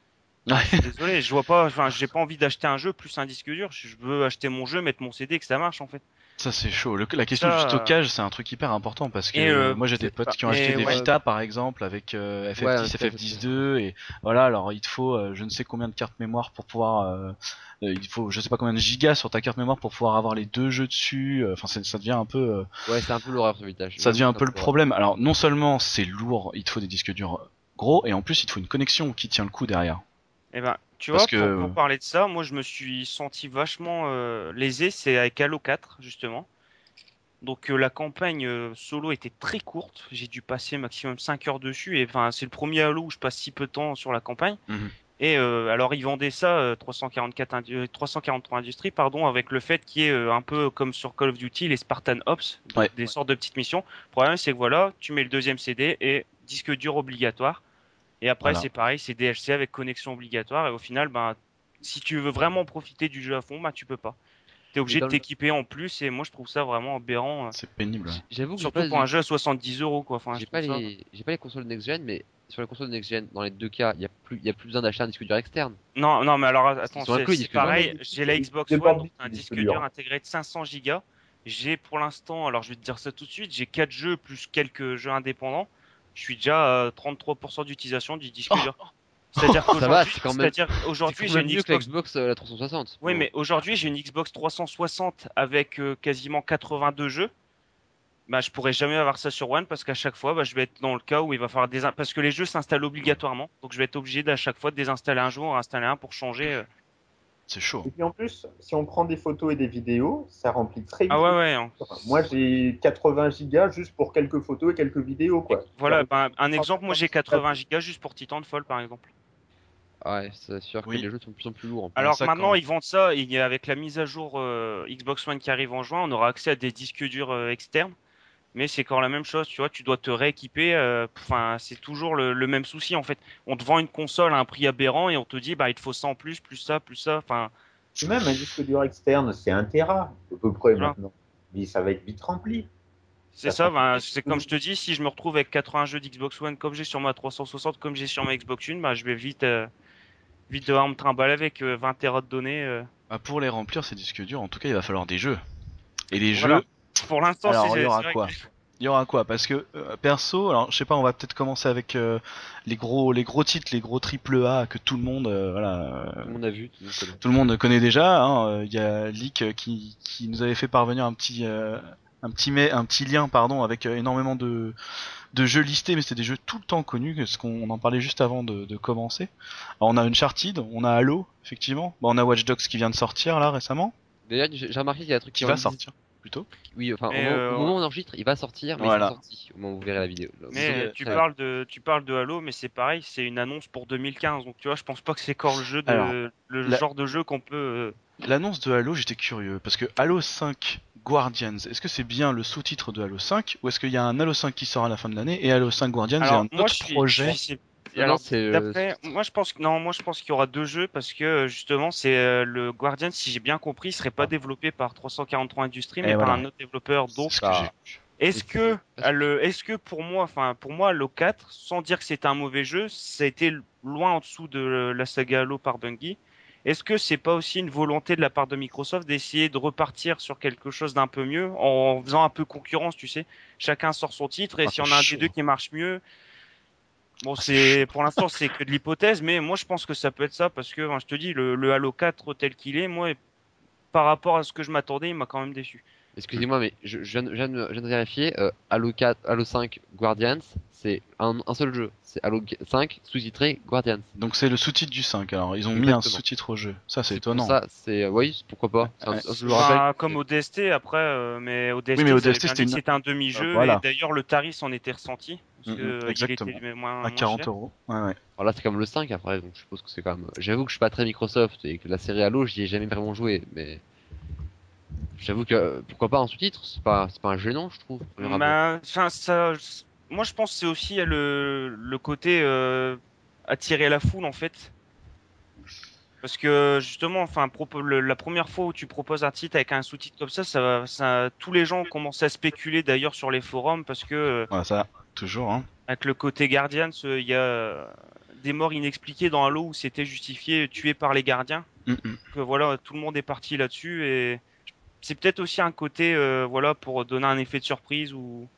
Ouais. Je suis Désolé, je vois pas, enfin, j'ai pas envie d'acheter un jeu plus un disque dur. Je veux acheter mon jeu, mettre mon CD, que ça marche en fait. Ça c'est chaud. Le- la question Ça, du stockage, c'est un truc hyper important parce que euh, moi j'ai des potes pas- qui ont et acheté des ouais. Vita par exemple avec euh, FF10, Ouais, ça, c'est FF10-2 et voilà. Alors il te faut euh, je ne sais combien de cartes mémoire pour pouvoir, euh, euh, il faut je sais pas combien de gigas sur ta carte mémoire pour pouvoir avoir les deux jeux dessus. Euh, Enfin ça devient un peu, euh, Ouais, c'est un peu l'horreur ce vitage. ça devient un peu le problème. Alors non seulement c'est lourd, il te faut des disques durs gros et en plus il te faut une connexion qui tient le coup derrière. Et ben, tu Parce vois, que- pour, pour parler de ça, moi je me suis senti vachement euh, lésé, c'est avec Halo 4 justement. Donc euh, la campagne euh, solo était très courte, j'ai dû passer maximum 5 heures dessus et enfin c'est le premier Halo où je passe si peu de temps sur la campagne. Mhm. Et alors ils vendaient ça euh, 344 indu- euh, 343 Industries pardon avec le fait qu'il y ait un peu comme sur Call of Duty les Spartan Ops, donc Ouais. des sortes de petites missions. Le problème c'est que voilà, tu mets le deuxième CD et disque dur obligatoire. Et après Voilà. c'est pareil, c'est DLC avec connexion obligatoire et au final ben si tu veux vraiment profiter du jeu à fond, bah tu peux pas. T'es obligé de le- t'équiper en plus et moi je trouve ça vraiment aberrant. euh, C'est pénible. J'avoue Surtout pas, pour un jeu à 70 euros quoi. Enfin, j'ai pas ça- les, pas les consoles next gen, mais sur les consoles next gen, dans les deux cas, il y a plus, il y a plus besoin d'acheter un disque dur externe. Non, non, mais alors attends, c'est pareil. J'ai la Xbox One, un disque dur. dur intégré de 500 Go J'ai pour l'instant, alors je vais te dire ça tout de suite, j'ai quatre jeux plus quelques jeux indépendants. Je suis déjà à 33% d'utilisation du disque Oh. dur. C'est-à-dire Ça va, qu'aujourd'hui, c'est quand même- c'est-à-dire C'est aujourd'hui j'ai une mieux que Xbox. la Xbox euh, la 360. Oui, Bon. mais aujourd'hui j'ai une Xbox 360 avec euh, quasiment 82 jeux. Bah, je pourrais jamais avoir ça sur One parce qu'à chaque fois, bah, je vais être dans le cas où il va falloir des parce que les jeux s'installent obligatoirement. Donc je vais être obligé d'à chaque fois de désinstaller un jour, installer un pour changer. euh. C'est chaud. Et puis en plus, si on prend des photos et des vidéos, ça remplit très vite. Ah ouais ouais. hein. Moi, j'ai 80 gigas juste pour quelques photos et quelques vidéos, quoi. Voilà, ben, un exemple, moi j'ai 80 Go juste pour Titanfall par exemple. Ouais, c'est sûr Oui. que les jeux sont de plus en plus lourds. en plus. Alors ça, maintenant quand- ils vendent ça et avec la mise à jour euh, Xbox One qui arrive en juin, on aura accès à des disques durs euh, externes. Mais c'est encore la même chose, tu vois, tu dois te rééquiper. euh, Enfin, c'est toujours le, le même souci en fait. On te vend une console à un prix aberrant et on te dit bah il te faut ça en plus, plus ça, plus ça. Enfin, Même un disque dur externe, c'est un Tera, à peu près Voilà. maintenant. Mais ça va être vite rempli. c'est Ça ben, c'est comme je te dis, si je me retrouve avec 80 jeux d'Xbox One comme j'ai sur ma 360, comme j'ai sur ma Xbox One, bah je vais vite, euh, vite devoir me trimballer avec euh, 20 Tera de données. euh. Bah, pour les remplir ces disques durs, en tout cas, il va falloir des jeux. Et les Voilà. jeux, Pour l'instant, Alors, il y aura quoi que- il y aura quoi Parce que euh, perso, alors je sais pas, on va peut-être commencer avec euh, les gros, les gros titres, les gros triple A que tout le monde, euh, voilà, euh, Tout le monde a vu. Tout le monde connaît. tout le monde connaît déjà. hein, euh, Il y a Leak euh, qui, qui nous avait fait parvenir un petit, euh, un petit, un petit lien, pardon, avec euh, énormément de, de jeux listés, mais c'était des jeux tout le temps connus, parce qu'on en parlait juste avant de, de commencer. Alors, on a Uncharted, on a Halo, effectivement. Bon, on a Watch Dogs qui vient de sortir là récemment, D'ailleurs, j'ai remarqué qu'il y a un truc qui est va sortir plutôt. Oui, enfin, au moment, euh, au moment où on enregistre, il va sortir, mais Voilà. il est sorti au moment où vous verrez la vidéo. Mais Vous- tu parles de tu parles de Halo, mais c'est pareil, c'est une annonce pour 2015, donc tu vois, je pense pas que c'est encore le jeu de Alors, le la- genre de jeu qu'on peut. euh, L'annonce de Halo, j'étais curieux parce que Halo 5 Guardians, est-ce que c'est bien le sous-titre de Halo 5 ou est-ce qu'il y a un Halo 5 qui sort à la fin de l'année et Halo 5 Guardians est Alors un moi autre je suis, projet je suis- Non, alors, non, c'est. euh, d'après, moi je pense que non, moi je pense qu'il y aura deux jeux parce que euh, justement c'est euh, le Guardian, si j'ai bien compris, il serait pas développé par 343 Industries, mais Et par un autre développeur. Donc que bah. Est-ce Mais que, euh, le, est-ce que pour moi, enfin pour moi, Halo 4, sans dire que c'est un mauvais jeu, ça a été loin en dessous de la saga Halo par Bungie. Est-ce que c'est pas aussi une volonté de la part de Microsoft d'essayer de repartir sur quelque chose d'un peu mieux en faisant un peu concurrence, tu sais? Chacun sort son titre et Ah, si on a un des deux qui marche mieux, bon Ah, c'est pour l'instant c'est que de l'hypothèse, mais moi je pense que ça peut être ça parce que, je te dis, le, le Halo 4 tel qu'il est, moi par rapport à ce que je m'attendais, il m'a quand même déçu. Excusez-moi, mais je, je viens, de- je viens de, je viens de vérifier. euh, Halo 4, Halo 5, Guardians, c'est un, un seul jeu. C'est Halo 5 sous-titré Guardians. Donc c'est le sous-titre du 5. Alors ils ont mis un sous-titre au jeu. Ça c'est étonnant. Ça, c'est, euh, oui, pourquoi pas. Un- Ouais. je le rappelle. Enfin, comme ODST après, euh, mais Oui, avaient bien c'était une- un demi-jeu Euh, voilà. et d'ailleurs le tarif s'en était ressenti parce que euh, il exactement. était moins, à moins 40 cher. euros. Ouais, ouais. Alors là, c'est comme le 5 après, donc je suppose que c'est quand même. J'avoue que je suis pas très Microsoft et que la série Halo, j'y ai jamais vraiment joué, mais. J'avoue que pourquoi pas un sous-titre, c'est pas, c'est pas un gênant, je trouve. enfin, ça, moi je pense que c'est aussi le, le côté euh, attirer la foule en fait. Parce que justement, enfin, la première fois où tu proposes un titre avec un sous-titre comme ça, ça, tous les gens commencent à spéculer d'ailleurs sur les forums parce que euh, Voilà, ça, toujours. Hein. avec le côté Guardians, euh, il y a euh, des morts inexpliquées dans Halo où c'était justifié tué par les gardiens. Mm, voilà, tout le monde est parti là-dessus et c'est peut-être aussi un côté euh, voilà pour donner un effet de surprise ou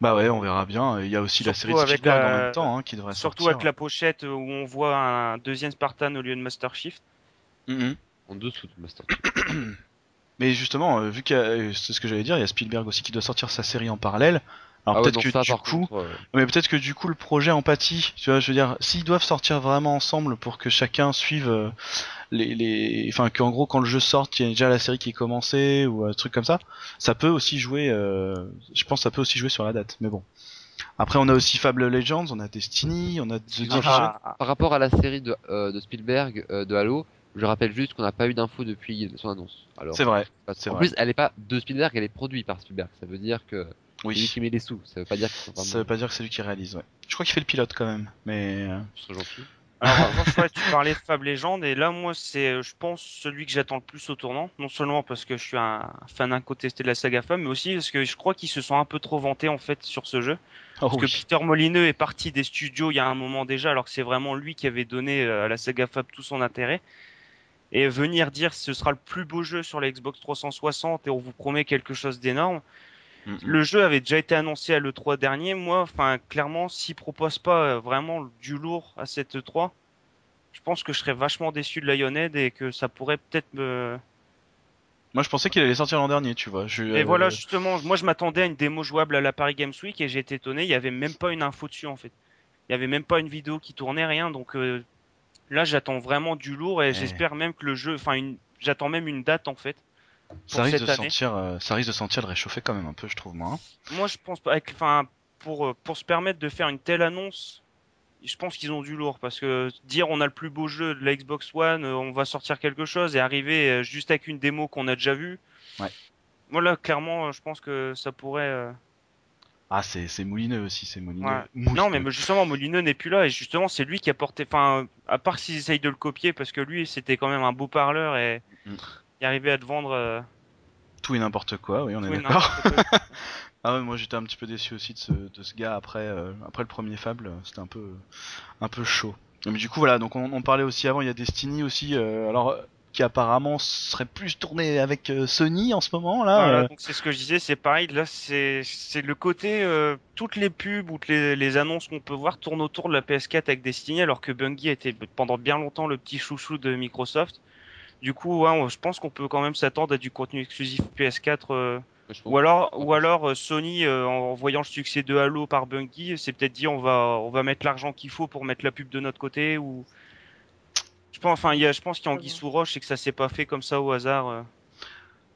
Bah ouais, on verra bien. Il y a aussi la série de avec Spielberg en même temps hein, qui devrait surtout sortir. avec la pochette où on voit un deuxième Spartan au lieu de Master Chief. Mhm. En dessous de Master. Mais justement, vu que c'est ce que j'allais dire, il y a Spielberg aussi qui doit sortir sa série en parallèle. Alors Ah peut-être que ça, du coup, contre, euh, mais peut-être que du coup le projet empathie, tu vois, je veux dire, s'ils doivent sortir vraiment ensemble pour que chacun suive euh, les, les, enfin qu'en gros quand le jeu sort, il y a déjà la série qui est commencée ou un truc comme ça, ça peut aussi jouer, euh, je pense que ça peut aussi jouer sur la date. Mais bon. Après on a aussi Fable Legends, on a Destiny, on a The Division. Ah, Par rapport à la série de, euh, de Spielberg euh, de Halo, je rappelle juste qu'on n'a pas eu d'infos depuis son annonce. Alors, C'est vrai. en vrai. plus, elle est pas de Spielberg, elle est produite par Spielberg. Ça veut dire que c'est lui Oui. qui met les sous. Ça veut pas dire que c'est Ça veut pas dire que c'est lui qui réalise, ouais. Je crois qu'il fait le pilote quand même, mais euh, ce serait gentil. Alors, en revanche, ouais, tu parlais de Fable Legend et là, moi, c'est, je pense, celui que j'attends le plus au tournant. Non seulement parce que je suis un fan incontesté de la saga Fable, mais aussi parce que je crois qu'ils se sont un peu trop vantés en fait sur ce jeu. oh Parce que oui. Peter Molineux est parti des studios il y a un moment déjà, alors que c'est vraiment lui qui avait donné euh, à la saga Fable tout son intérêt. et venir dire ce sera le plus beau jeu sur la Xbox 360 et on vous promet quelque chose d'énorme. Mm, mm. Le jeu avait déjà été annoncé à l'E3 dernier. Moi, enfin, clairement, s'ils proposent pas euh, vraiment du lourd à cette E3, je pense que je serais vachement déçu de Lionhead et que ça pourrait peut-être me. Moi, je pensais qu'il allait sortir l'an dernier, tu vois. Je, Et euh, voilà, justement, moi je m'attendais à une démo jouable à la Paris Games Week et j'ai été étonné, il y avait même pas une info dessus en fait. Il y avait même pas une vidéo qui tournait, rien. Donc euh, là, j'attends vraiment du lourd et Ouais. j'espère même que le jeu, enfin, une... j'attends même une date en fait. Ça risque de sentir, euh, ça risque de sentir le réchauffer quand même un peu, je trouve moi. hein. Moi, je pense pas, avec- enfin, pour euh, pour se permettre de faire une telle annonce, je pense qu'ils ont du lourd parce que dire on a le plus beau jeu de la Xbox One, euh, on va sortir quelque chose et arriver juste avec une démo qu'on a déjà vue. Ouais. Moi là, clairement, je pense que ça pourrait. Ah, c'est c'est moulineux aussi, c'est moulineux. Ouais. Moulineux. Non, mais justement, Molineux n'est plus là, et justement, c'est lui qui a porté. Enfin, à part s'ils essayent de le copier, parce que lui, c'était quand même un beau parleur et Mm. Il arrivait à te vendre. euh, Tout et n'importe quoi, oui, on est et d'accord. Ah ouais, moi j'étais un petit peu déçu aussi de ce, de ce gars après, euh, après le premier Fable, c'était un peu, un peu chaud. Mais du coup voilà, donc on, on parlait aussi avant, il y a Destiny aussi, euh, alors qui apparemment serait plus tourné avec Sony en ce moment là. Voilà, donc c'est ce que je disais, c'est pareil. Là, c'est c'est le côté euh, toutes les pubs ou les annonces qu'on peut voir tournent autour de la PS4 avec Destiny, alors que Bungie était pendant bien longtemps le petit chouchou de Microsoft. Du coup, ouais, on- je pense qu'on peut quand même s'attendre à du contenu exclusif PS4. euh. Ou alors, ou alors euh, Sony, euh, en voyant le succès de Halo par Bungie, c'est peut-être dit on va, on va mettre l'argent qu'il faut pour mettre la pub de notre côté ou. Je pense, enfin, il y a, je pense qu'il y a Anguille sous roche et que ça s'est pas fait comme ça au hasard. euh.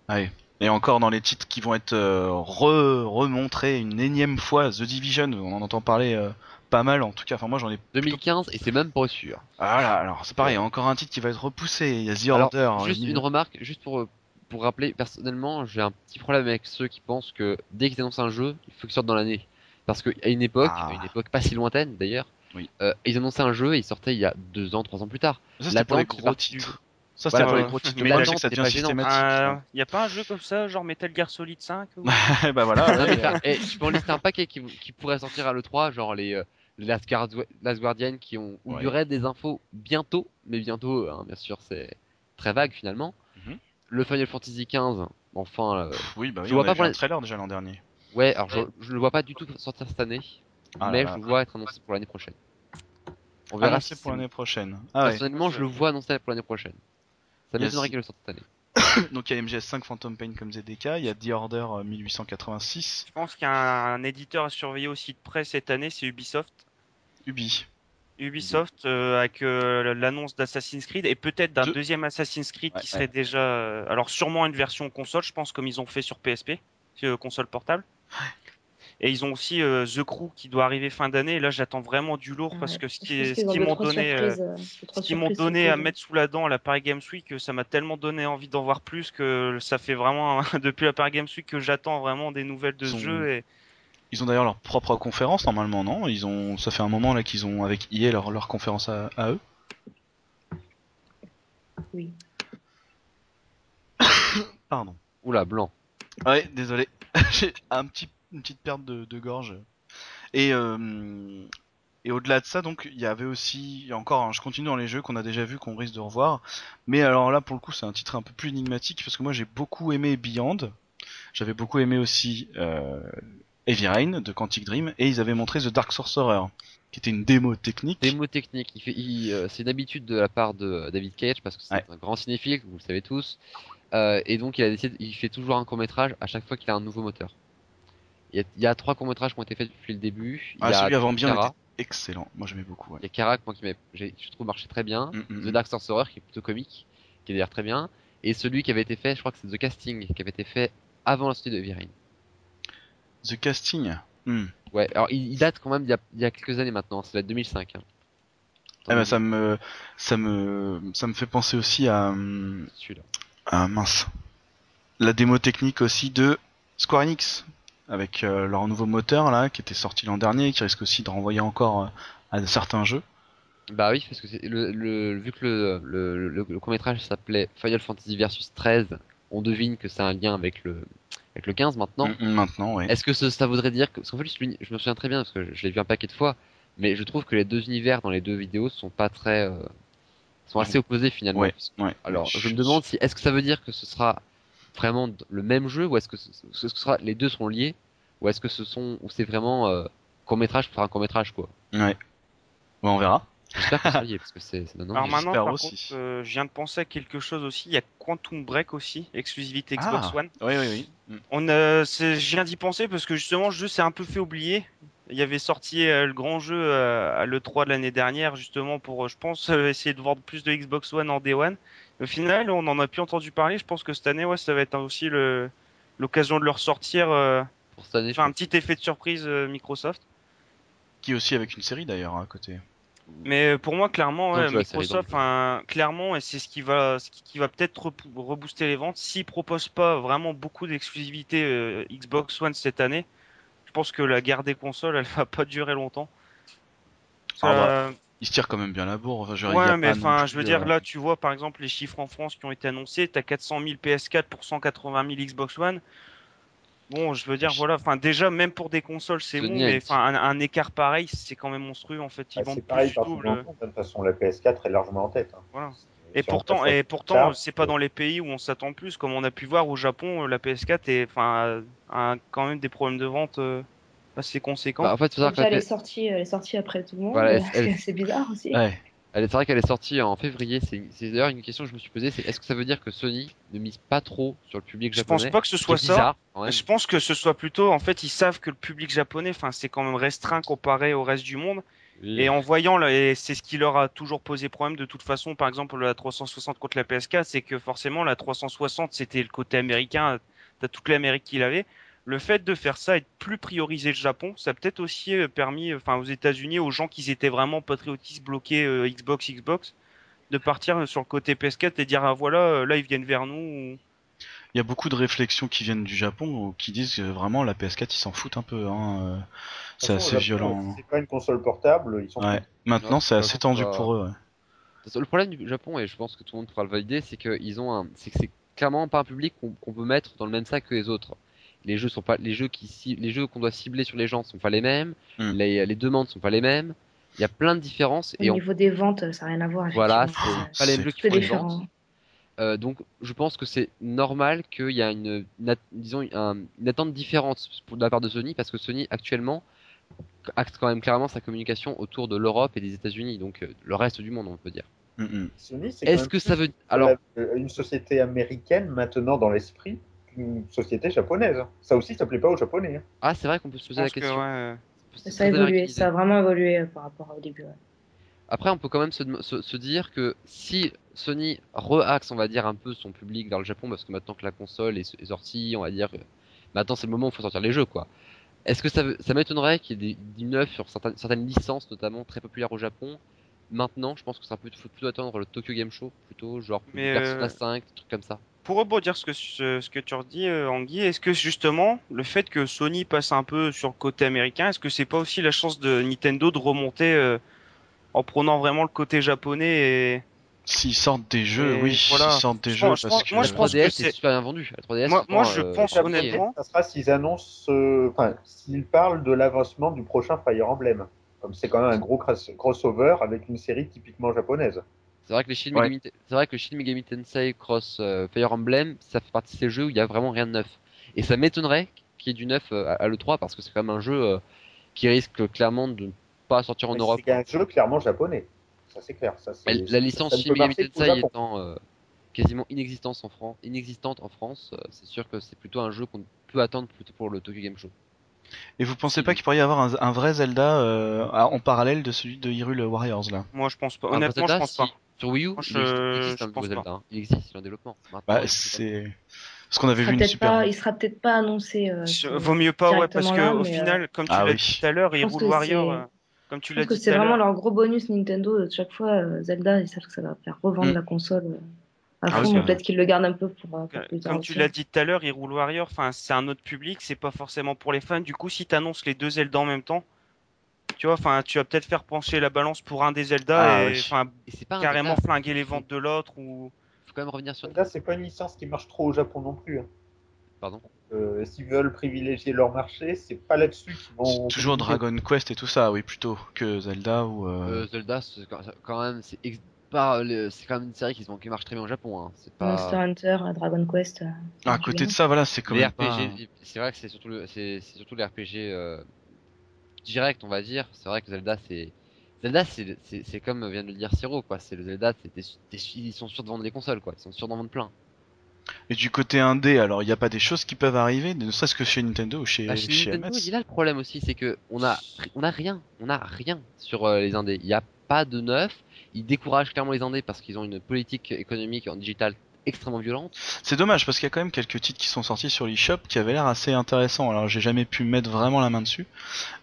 Ouais. Et encore dans les titres qui vont être euh, re remontrés une énième fois, The Division, on en entend parler euh, pas mal en tout cas. Enfin moi j'en ai. plutôt- 2015 et c'est même pas sûr. Ah là, alors c'est pareil, encore un titre qui va être repoussé. Il y a The Alors, Order. juste euh, une remarque, juste pour pour rappeler, personnellement, j'ai un petit problème avec ceux qui pensent que dès qu'ils annoncent un jeu, il faut qu'il sorte dans l'année. Parce qu'à une époque, Ah. à une époque pas si lointaine d'ailleurs, Oui. euh, ils annonçaient un jeu et il sortait il y a deux ans, trois ans plus tard. Ça c'était pour les gros titres. Ça c'était Voilà, pour les ouais. gros titres. Mais je ça devient systématique. Euh, y a pas un jeu comme ça, genre Metal Gear Solid 5 ou... bah voilà. Non, mais ouais. faire- eh, tu peux en lister un paquet qui, qui pourrait sortir à l'E3, genre les, euh, les Last, Guard- Last Guardian qui ont, où il y Ouais. aurait des infos bientôt, mais bientôt, hein, bien sûr, c'est très vague finalement. Mhm. Le Final Fantasy XV, enfin, euh, Oui, bah oui, Je on vois pas vu un trailer déjà l'an dernier. ouais, alors je, Ouais. je le vois pas du tout sortir cette année, Ah mais là. je le vois être annoncé pour l'année prochaine. On verra Annoncé si pour c'est- l'année prochaine. Ah ouais. Personnellement, je le vois annoncé pour l'année prochaine. Ça m'étonnerait qu'il le sorte cette année. Donc il y a MGS5 Phantom Pain comme ZDK, il y a The Order euh, 1886, Je pense qu'il y a un, un éditeur à surveiller aussi de près cette année, c'est Ubisoft. Ubi. Ubisoft euh, avec euh, l'annonce d'Assassin's Creed et peut-être d'un Deux. deuxième Assassin's Creed Ouais, qui serait déjà euh, alors sûrement une version console je pense comme ils ont fait sur PSP euh, console portable et ils ont aussi euh, The Crew qui doit arriver fin d'année et là j'attends vraiment du lourd parce que ce qu'ils m'ont donné euh, euh, ce qu'ils m'ont donné à mettre sous la dent à la Paris Games Week ça m'a tellement donné envie d'en voir plus que ça fait vraiment depuis la Paris Games Week que j'attends vraiment des nouvelles de ce jeu et Ils ont d'ailleurs leur propre conférence normalement, non? Ils ont, ça fait un moment là qu'ils ont avec EA leur, leur conférence à, à eux? Oui. Pardon. Oula, blanc. Ouais, désolé. J'ai un petit, une petite perte de, de gorge. Et, euh, et au-delà de ça, donc, il y avait aussi, encore, hein, je continue dans les jeux qu'on a déjà vu, qu'on risque de revoir. Mais alors là, pour le coup, c'est un titre un peu plus énigmatique parce que moi, j'ai beaucoup aimé Beyond. J'avais beaucoup aimé aussi euh, Heavy Rain de Quantic Dream. Et ils avaient montré The Dark Sorcerer, qui était une démo technique. Démo technique, il fait, il, euh, c'est une habitude de la part de euh, David Cage parce que c'est Ouais. un grand cinéphile, vous le savez tous, Euh, et donc il a décidé, il fait toujours un court métrage à chaque fois qu'il a un nouveau moteur. Il y a, il y a trois courts métrages qui ont été faits depuis le début. Ah, y a celui avant bien était excellent. Moi, j'aimais beaucoup. Ouais. il y a Kara, moi qui je trouve marché très bien. Mm, mm, The mm. Dark Sorcerer qui est plutôt comique, qui est d'ailleurs très bien, et celui qui avait été fait, je crois que c'est The Casting, qui avait été fait avant la sortie de Rain. The Casting? Hmm. Ouais, alors il, il date quand même d'il y a, il y a quelques années maintenant, va être 2005. Hein. Eh ben, ça me, ça me, ça me fait penser aussi à, Celui-là. à mince, la démo technique aussi de Square Enix avec euh, leur nouveau moteur là qui était sorti l'an dernier, qui risque aussi de renvoyer encore euh, à certains jeux. Bah oui, parce que c'est le, le, vu que le, le, le, le court-métrage s'appelait Final Fantasy Versus 13, on devine que c'est un lien avec le, avec le 15 maintenant. Mm, mm, maintenant, ouais. Est-ce que ce- ça voudrait dire que, parce qu'en fait, je, me souviens très bien, parce que je, je l'ai vu un paquet de fois, mais je trouve que les deux univers dans les deux vidéos sont pas très, euh, sont assez opposés finalement. Ouais. Alors, je me demande si est-ce que ça veut dire que ce sera vraiment le même jeu ou est-ce que ce, ce- ce sera les deux seront liés ou est-ce que ce sont ou c'est vraiment euh, court métrage pour faire un court métrage quoi? Ouais. Ouais, on verra. J'espère que ce sera lié parce que c'est Alors maintenant, par aussi. contre, euh, je viens de penser à quelque chose aussi. Il y a Quantum Break aussi, exclusivité Xbox Ah. One. Oui, oui, oui. Mm. On, euh, je viens d'y penser parce que justement, le jeu s'est un peu fait oublier. Il y avait sorti euh, le grand jeu euh, à l'E3 de l'année dernière, justement, pour, euh, je pense, euh, essayer de vendre plus de Xbox One en Day One. Au final, on en a plus entendu parler. Je pense que cette année, ouais, ça va être aussi le- l'occasion de le ressortir, euh, pour cette année. faire un petit effet de surprise euh, Microsoft. Qui est aussi avec une série d'ailleurs à côté. Mais euh, pour moi, clairement, ouais, Microsoft, enfin, clairement, et c'est ce qui va, ce qui- qui va peut-être rebooster les ventes. S'ils proposent pas vraiment beaucoup d'exclusivité euh, Xbox One cette année, je pense que la guerre des consoles, elle va pas durer longtemps. Ah bah, Euh, Il se tire quand même bien la bourre. Enfin, je ouais, a mais enfin, plus, je veux dire, euh, là, tu vois, par exemple, les chiffres en France qui ont été annoncés, t'as 400 000 PS4 pour 180 000 Xbox One. Bon, je veux dire, voilà, enfin, déjà, même pour des consoles, c'est bon, a mais enfin, un, un écart pareil, c'est quand même monstrueux, en fait. Ils Ah, vendent plus pareil du partout double. monde. De toute façon, la PS4 est largement en tête. hein. Voilà. Et pourtant, passe à et pourtant, c'est pas dans les pays où on s'attend plus, comme on a pu voir au Japon, la PS4 est, enfin, a quand même des problèmes de vente euh, assez conséquents. Bah, en fait, Déjà, la elle est sortie, elle est sortie après tout le monde. Voilà, elle- c'est elle- bizarre aussi. Ouais. Elle est- C'est vrai qu'elle est sortie en février. C'est c'est d'ailleurs une question que je me suis posée. C'est est-ce que ça veut dire que Sony ne mise pas trop sur le public je japonais? pense pas que ce soit ça. bizarre, même. Je pense que ce soit plutôt, en fait, ils savent que le public japonais, enfin, c'est quand même restreint comparé au reste du monde. Oui. Et en voyant, c'est ce qui leur a toujours posé problème de toute façon, par exemple, la 360 contre la PS4, c'est que forcément, la 360, c'était le côté américain, t'as toute l'Amérique qui l'avait. Le fait de faire ça et de plus prioriser le Japon, ça a peut-être aussi euh, permis, enfin, aux États-Unis, aux gens qui étaient vraiment patriotistes bloqués euh, Xbox, Xbox, de partir sur le côté PS4 et dire, ah voilà, euh, là, ils viennent vers nous. ou- Il y a beaucoup de réflexions qui viennent du Japon ou qui disent que vraiment la PS4 ils s'en foutent un peu. Hein. euh, C'est assez violent. C'est pas une console portable, ils sont Ouais. Maintenant c'est assez tendu pas- pour eux. ouais. Le problème du Japon, et je pense que tout le monde pourra le valider, c'est qu'ils ont un, c'est que c'est clairement pas un public qu'on qu'on peut mettre dans le même sac que les autres. Les jeux sont pas, les jeux qui, les jeux qu'on doit cibler sur les gens sont pas les mêmes. Hmm. Les, les demandes sont pas les mêmes. Il y a plein de différences Au on, niveau des ventes, ça n'a rien à voir. voilà, c'est pas les jeux qui font les ventes. Euh, donc, je pense que c'est normal qu'il y a une, une disons, une attente différente pour, de la part de Sony, parce que Sony actuellement axe quand même clairement sa communication autour de l'Europe et des États-Unis, donc euh, le reste du monde, on peut dire. Mm, mm. Sony, c'est quand Est-ce même que ça veut, alors, une société américaine maintenant dans l'esprit qu'une société japonaise. Ça aussi, ça plaît pas aux japonais. hein. ah, c'est vrai qu'on peut se poser la que, question. ouais, C'est Ça a évolué, ça a vraiment évolué euh, par rapport au début. ouais. Après, on peut quand même se, dem- se, se dire que si Sony re-axe, on va dire, un peu son public vers le Japon, parce que maintenant que la console est, est sortie, on va dire, que maintenant c'est le moment où il faut sortir les jeux, quoi. Est-ce que ça, ça m'étonnerait qu'il y ait des, du neuf sur certaines, certaines licences, notamment très populaires au Japon Maintenant, je pense que ça peut faut plutôt attendre le Tokyo Game Show, plutôt, genre Mais, Persona euh, 5, des trucs comme ça. Pour rebondir ce que, ce, ce que tu redis, euh, Anguille, est-ce que justement, le fait que Sony passe un peu sur le côté américain, est-ce que c'est pas aussi la chance de Nintendo de remonter euh, en prenant vraiment le côté japonais et... S'ils sortent des jeux, Et oui, voilà. s'ils sortent des Je jeux pense- parce que moi, la je pense que 3DS c'est- est super bien vendue. La 3DS, Moi- je euh, pense honnêtement- Ça sera s'ils annoncent, euh, enfin, s'ils parlent de l'avancement du prochain Fire Emblem. Comme c'est quand même un gros crossover avec une série typiquement japonaise. C'est vrai que les Shin Ouais. Megami, c'est vrai que Shin Megami Tensei Cross euh, Fire Emblem, ça fait partie de ces jeux où il y a vraiment rien de neuf. Et ça m'étonnerait qu'il y ait du neuf euh, à, à l'E3 parce que c'est quand même un jeu euh, qui risque clairement de ne pas sortir en Mais Europe. C'est un jeu clairement japonais. Ça c'est clair. Ça, c'est- Mais la licence Shin Megami Tensei étant euh, quasiment inexistante en France, inexistante en France, euh, c'est sûr que c'est plutôt un jeu qu'on peut attendre plutôt pour le Tokyo Game Show. Et vous pensez pas qu'il pourrait y avoir un, un vrai Zelda euh, en parallèle de celui de Hyrule Warriors là? Moi, je pense pas. Un Honnêtement, je Zelda, pense si- pas. Sur Wii U, je- existe, il existe je un nouveau pense Zelda. pas. hein. Il existe, il est en développement. Bah c'est ce qu'on avait vu une super. pas, il sera peut-être pas annoncé. euh, Vaut mieux pas, ouais, parce que au euh, final, comme tu Ah l'as oui. dit tout à l'heure, que Warrior, c'est- euh, comme tu l'as que dit tout c'est à vraiment leur gros bonus Nintendo. Chaque fois, Zelda, ils savent que ça va faire revendre Mm. la console à Ah fond. c'est peut-être qu'ils le gardent un peu pour, pour plus tard. Comme tu l'as dit tout à l'heure, Hyrule Warrior, enfin, c'est un autre public, c'est pas forcément pour les fans. Du coup, si t'annonces les deux Zelda en même temps, tu vois, enfin, tu vas peut-être faire pencher la balance pour un des Zelda Ah et oui. enfin Et c'est pas carrément Zelda, flinguer les ventes de l'autre ou. faut quand même revenir sur. Là, c'est pas une licence qui marche trop au Japon non plus. hein. Pardon. Euh, S'ils veulent privilégier leur marché, c'est pas là-dessus qu'ils vont. C'est toujours. Dragon Quest et tout ça, oui plutôt que Zelda ou. euh, Euh, Zelda, c'est quand même, c'est ex- c'est quand même une série qui, se- qui marche très bien au Japon. Hein. C'est pas. Monster Hunter, Dragon Quest. Ah, à côté bien. de ça, voilà, c'est quand les même RPG, c'est vrai que c'est surtout le, c'est, c'est surtout les RPG euh, direct, on va dire. C'est vrai que Zelda, c'est Zelda, c'est, comme vient de le dire Siro, quoi. C'est le Zelda, t'es- ils sont sûrs de vendre les consoles, quoi. Ils sont sûrs d'en vendre plein. Et du côté indé, alors il n'y a pas des choses qui peuvent arriver, ne serait-ce que chez Nintendo ou chez, Bah, chez chez Nintendo, MS il y a le problème aussi, c'est que on a, on a rien, on a rien sur euh, les indés. Il n'y a pas de neuf. Ils découragent clairement les indés parce qu'ils ont une politique économique en digital extrêmement violente. C'est dommage parce qu'il y a quand même quelques titres qui sont sortis sur l'eShop qui avaient l'air assez intéressants. Alors j'ai jamais pu mettre vraiment la main dessus,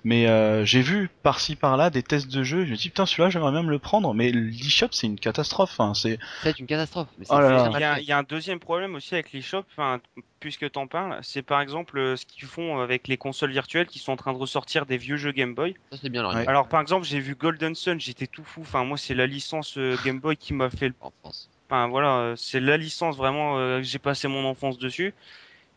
mais euh, j'ai vu par-ci par-là des tests de jeu. Je me dis putain celui-là j'aimerais bien me le prendre, mais l'eShop c'est une catastrophe. Hein. C'est une catastrophe. Mais c'est Oh là là. c'est Il y, a, pas il y a un deuxième problème aussi avec les shops, enfin, puisque t'en parles, c'est par exemple euh, ce qu'ils font avec les consoles virtuelles qui sont en train de ressortir des vieux jeux Game Boy. Ça c'est bien leur Ouais. Alors par exemple, j'ai vu Golden Sun, j'étais tout fou. Enfin, moi, c'est la licence euh, Game Boy qui m'a fait le en France. Enfin voilà, euh, c'est la licence vraiment euh, j'ai passé mon enfance dessus.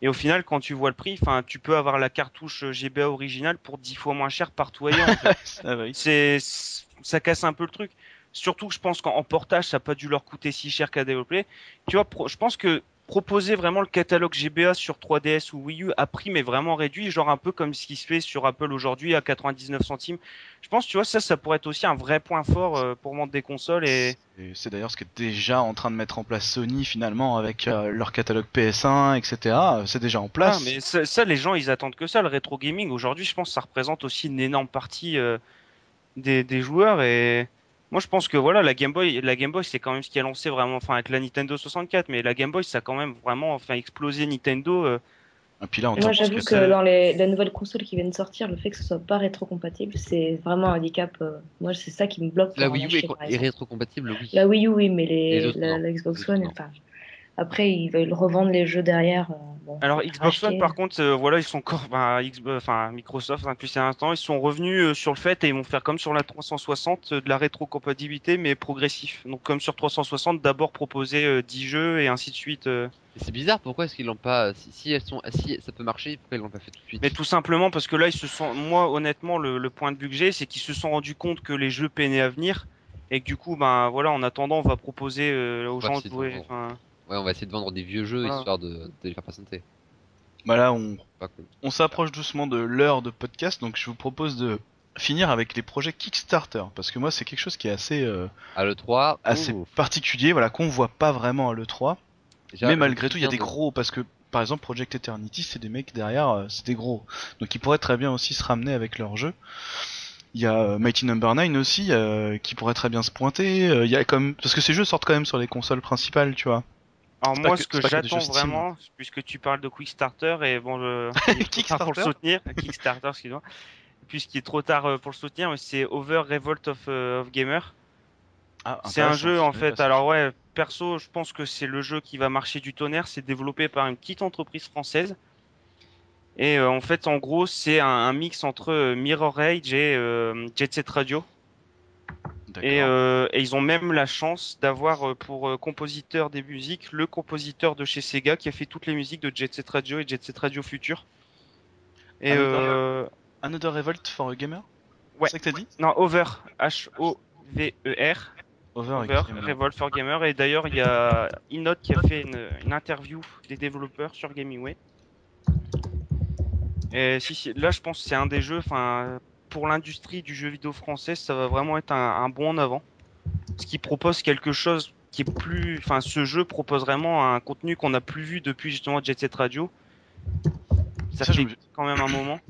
Et au final, quand tu vois le prix, enfin, tu peux avoir la cartouche euh, GBA originale pour 10 fois moins cher partout ailleurs. en fait. ah oui. c'est ça casse un peu le truc. Surtout que je pense qu'en en portage, ça n'a pas dû leur coûter si cher qu'à développer. Tu vois, je pense que proposer vraiment le catalogue GBA sur 3DS ou Wii U à prix mais vraiment réduit, genre un peu comme ce qui se fait sur Apple aujourd'hui à 99 centimes. Je pense, tu vois, ça, ça pourrait être aussi un vrai point fort euh, pour vendre des consoles et c'est d'ailleurs ce que déjà en train de mettre en place Sony finalement avec euh, leur catalogue PS1, etc. C'est déjà en place. Ah, mais ça, ça, les gens, ils attendent que ça. Le rétro gaming, aujourd'hui, je pense que ça représente aussi une énorme partie euh, des, des joueurs. Et moi, je pense que voilà, la Game Boy, la Game Boy, c'est quand même ce qui a lancé vraiment, enfin, avec la Nintendo 64, mais la Game Boy, ça a quand même vraiment, enfin, explosé Nintendo. euh. Et puis là, on Moi, j'avoue que ça- dans les, les nouvelles consoles qui viennent de sortir, le fait que ce soit pas rétro-compatible, c'est vraiment un handicap. euh, Moi, c'est ça qui me bloque. La Wii U est, est rétrocompatible, oui. La Wii U, oui, mais les, Les autres, la, Xbox One, enfin. Après, ils veulent revendre les jeux derrière. euh, bon, Alors Xbox One, par contre, euh, voilà, ils sont encore, enfin, Xbox- enfin, Microsoft, hein, depuis un instant, ils sont revenus euh, sur le fait et ils vont faire comme sur la 360 euh, de la rétrocompatibilité, mais progressif. Donc comme sur 360, d'abord proposer euh, 10 jeux et ainsi de suite. euh. C'est bizarre, pourquoi est-ce qu'ils l'ont pas si, si elles sont si ça peut marcher, pourquoi ils l'ont pas fait tout de suite? Mais tout simplement parce que là, ils se sont, moi, honnêtement, le, le point de vue que j'ai, c'est qu'ils se sont rendus compte que les jeux peinaient à venir et que du coup, ben voilà, en attendant, on va proposer euh, aux gens de jouer. Ouais, on va essayer de vendre des vieux jeux Voilà. histoire de, de les faire patienter. Bah là, on, s'approche doucement de l'heure de podcast, donc je vous propose de finir avec les projets Kickstarter, parce que moi c'est quelque chose qui est assez euh, À l'E3, assez oh, particulier, voilà qu'on voit pas vraiment à l'E3, déjà, mais je malgré tout il y a des gros, parce que par exemple Project Eternity c'est des mecs derrière, euh, c'est des gros, donc ils pourraient très bien aussi se ramener avec leur jeu. Il y a euh, Mighty Number 9 aussi euh, qui pourrait très bien se pointer. euh, Il y a comme parce que ces jeux sortent quand même sur les consoles principales, tu vois. Alors moi, que- ce que j'attends vraiment, puisque tu parles de Quickstarter et bon, trop tard pour le Kickstarter soutenir, Kickstarter, excuse-moi, puisqu'il est trop tard euh, pour le soutenir, c'est Over Revolt of, euh, of Gamer. Ah, C'est un jeu je en fait. Alors ouais, perso, je pense que c'est le jeu qui va marcher du tonnerre. C'est développé par une petite entreprise française. Et euh, en fait, en gros, c'est un, un mix entre Mirror Age et euh, Jet Set Radio. Et, euh, et ils ont même la chance d'avoir euh, pour euh, compositeur des musiques le compositeur de chez Sega qui a fait toutes les musiques de Jet Set Radio et Jet Set Radio Future. Et euh, Another Revolt for a Gamer? Ouais. C'est ça que t'as dit? Non, Over, H-O-V-E-R. Over, Over. Revolt for Gamer. Et d'ailleurs, il y a Inot qui a fait une, une interview des développeurs sur Gamingway. Et si, si, là, je pense que c'est un des jeux, enfin, pour l'industrie du jeu vidéo français, ça va vraiment être un, un bond en avant. Ce qui propose quelque chose qui est plus, enfin, ce jeu propose vraiment un contenu qu'on n'a plus vu depuis justement Jet Set Radio. Ça, Ça, fait quand même un moment.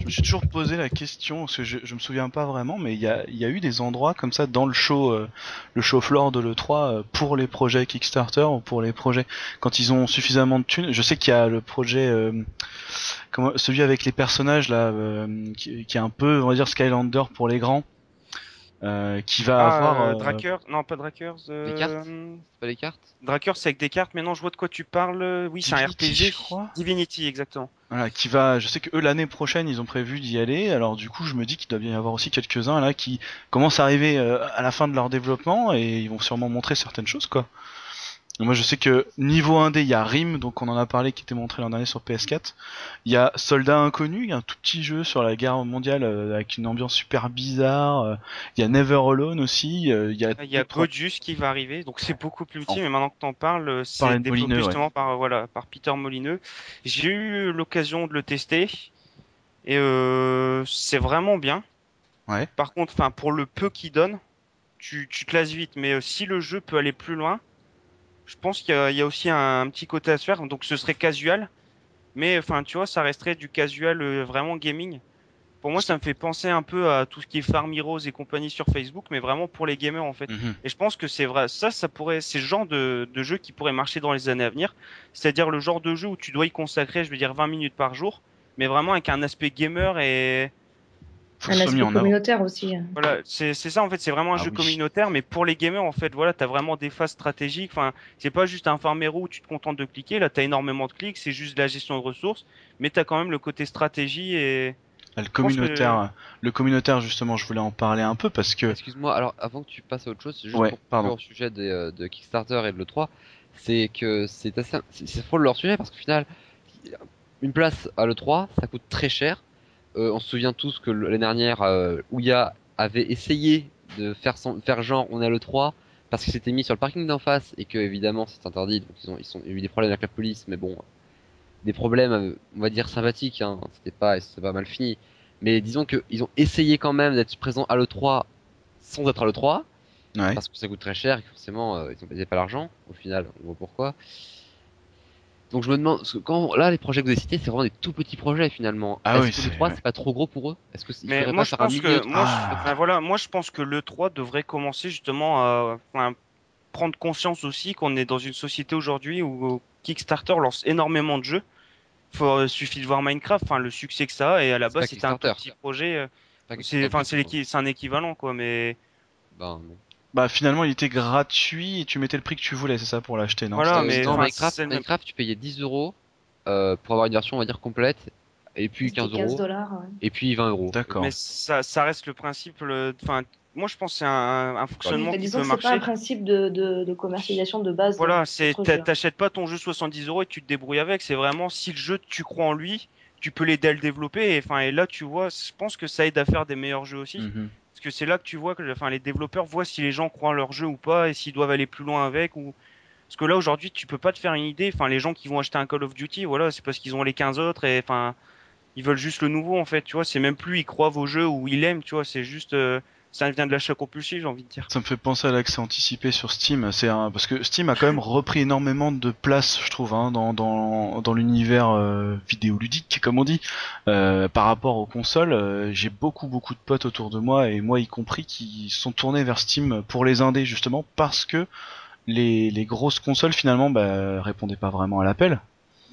Je me suis toujours posé la question, parce que je, je me souviens pas vraiment, mais il y a, il y a eu des endroits comme ça dans le show, euh, le show floor de l'E3 euh, pour les projets Kickstarter ou pour les projets quand ils ont suffisamment de thunes. Je sais qu'il y a le projet, euh, comment, celui avec les personnages là, euh, qui, qui est un peu, on va dire Skylander pour les grands, euh, qui va Ah, avoir. euh, euh, Drakkar, non pas Drakkar, euh, Les cartes C'est pas les cartes Drakkar c'est avec des cartes, mais non je vois de quoi tu parles. Oui c'est un Divinity, RPG. je crois. Divinity exactement. Voilà, qui va, je sais que eux l'année prochaine ils ont prévu d'y aller, alors du coup je me dis qu'il doit bien y avoir aussi quelques-uns là qui commencent à arriver euh, à la fin de leur développement et ils vont sûrement montrer certaines choses quoi. Moi, je sais que niveau indé, il y a Rim, donc on en a parlé, qui était montré l'an dernier sur PS4. Il y a Soldat Inconnu, il y a un tout petit jeu sur la guerre mondiale euh, avec une ambiance super bizarre. euh, Il y a Never Alone aussi. euh, Il y a, Il y a deux, trois- Godus qui va arriver, donc c'est beaucoup plus petit, Oh. mais maintenant que t'en parles, c'est Par développé Molineux, ouais. justement par, voilà, par Peter Molineux. J'ai eu l'occasion de le tester, et c'est vraiment bien. Ouais. Par contre, enfin, pour le peu qu'il donne, tu, tu te lasses vite, mais si le jeu peut aller plus loin, je pense qu'il y, a- il y a aussi un, un petit côté à se faire, donc ce serait casual, mais enfin, tu vois, ça resterait du casual euh, vraiment gaming. Pour moi, ça me fait penser un peu à tout ce qui est Farm Heroes et compagnie sur Facebook, mais vraiment pour les gamers en fait. Mhm. Et je pense que c'est vrai, ça, ça pourrait, c'est le genre de, de jeu qui pourrait marcher dans les années à venir. C'est-à-dire le genre de jeu où tu dois y consacrer, je veux dire, 20 minutes par jour, mais vraiment avec un aspect gamer et Faut Un aspect en communautaire aussi. voilà, c'est c'est ça en fait, c'est vraiment un Ah jeu oui. communautaire, mais pour les gamers en fait, voilà, t'as vraiment des phases stratégiques. Enfin, c'est pas juste un farmero où tu te contentes de cliquer. Là, t'as énormément de clics, c'est juste de la gestion de ressources, mais t'as quand même le côté stratégie et Ah, Le que- communautaire, le communautaire justement, je voulais en parler un peu parce que Excuse-moi, alors avant que tu passes à autre chose, juste Ouais, pour pardon. conclure au sujet des, euh, de Kickstarter et de l'E3, c'est que c'est assez, c'est faux leur sujet parce qu'au final, une place à l'E3, ça coûte très cher. Euh, on se souvient tous que l'année dernière, euh, Ouya avait essayé de faire, son, faire genre on est à l'E3 parce qu'il s'était mis sur le parking d'en face et que évidemment c'est interdit, donc ils ont, ils ont eu des problèmes avec la police, mais bon, des problèmes, euh, on va dire sympathiques, hein, c'était pas, pas mal fini. Mais disons qu'ils ont essayé quand même d'être présents à l'E3 sans être à l'E3 ouais. parce que ça coûte très cher et que forcément euh, ils n'ont pas l'argent au final on voit pourquoi donc je me demande parce que quand là les projets que vous avez cités c'est vraiment des tout petits projets finalement Ah est-ce oui, que c'est- le 3 ouais. c'est pas trop gros pour eux? Est-ce que Mais moi pas je pense que moi, Ah. je- ben voilà, moi je pense que le 3 devrait commencer justement à enfin, prendre conscience aussi qu'on est dans une société aujourd'hui où Kickstarter lance énormément de jeux. Faut euh, suffit de voir Minecraft, enfin le succès que ça a et à la base c'était un tout petit projet. euh, C'est ce enfin c'est un équivalent quoi, mais ben, non. Bah finalement, il était gratuit et tu mettais le prix que tu voulais, c'est ça pour l'acheter, non? Voilà, mais dans Minecraft, même- tu payais 10 euros euh, pour avoir une version on va dire complète et puis C'était 15 15 euros dollars. ouais. et puis 20 euros D'accord. mais ça, ça reste le principe. le- Enfin moi je pense que c'est un, un fonctionnement Mais qui disons peut que c'est pas marcher. un principe de, de, de commercialisation de base. Voilà, euh, c'est t'achètes pas ton jeu 70 euros et tu te débrouilles avec. C'est vraiment si le jeu tu crois en lui, tu peux l'aider à le développer. Et enfin et là tu vois, je pense que ça aide à faire des meilleurs jeux aussi, Mhm. Parce que c'est là que tu vois que les développeurs voient si les gens croient en leur jeu ou pas et s'ils doivent aller plus loin avec parce que là aujourd'hui tu peux pas te faire une idée. Enfin les gens qui vont acheter un Call of Duty, voilà, c'est parce qu'ils ont les 15 autres et enfin ils veulent juste le nouveau en fait. Tu vois, c'est même plus ils croient vos jeux ou ils l'aiment. Tu vois, c'est juste euh, ça vient de l'achat compulsif, j'ai envie de dire. Ça me fait penser à l'accès anticipé sur Steam. C'est un... parce que Steam a quand même repris énormément de place, je trouve, hein, dans dans, dans l'univers euh, vidéoludique, comme on dit, euh, par rapport aux consoles. euh, J'ai beaucoup beaucoup de potes autour de moi et moi y compris qui sont tournés vers Steam pour les indés justement parce que les, les grosses consoles finalement bah, répondaient pas vraiment à l'appel.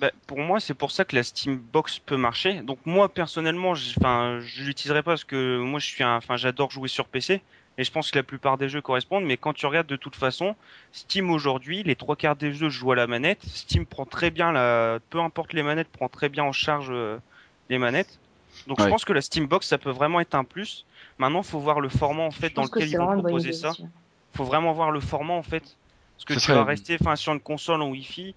Bah, pour moi, c'est pour ça que la Steam Box peut marcher. Donc moi personnellement, enfin, je l'utiliserai pas parce que moi je suis un, enfin, j'adore jouer sur PC et je pense que la plupart des jeux correspondent. Mais quand tu regardes de toute façon, Steam aujourd'hui, les trois quarts des jeux je joue à la manette. Steam prend très bien la, peu importe les manettes, prend très bien en charge euh, les manettes. Donc je pense que la Steam Box ça peut vraiment être un plus. Maintenant, faut voir le format en fait Je dans lequel ils vont proposer ça aussi. faut vraiment voir le format en fait. Parce que tu serait- vas rester enfin, sur une console en Wi-Fi.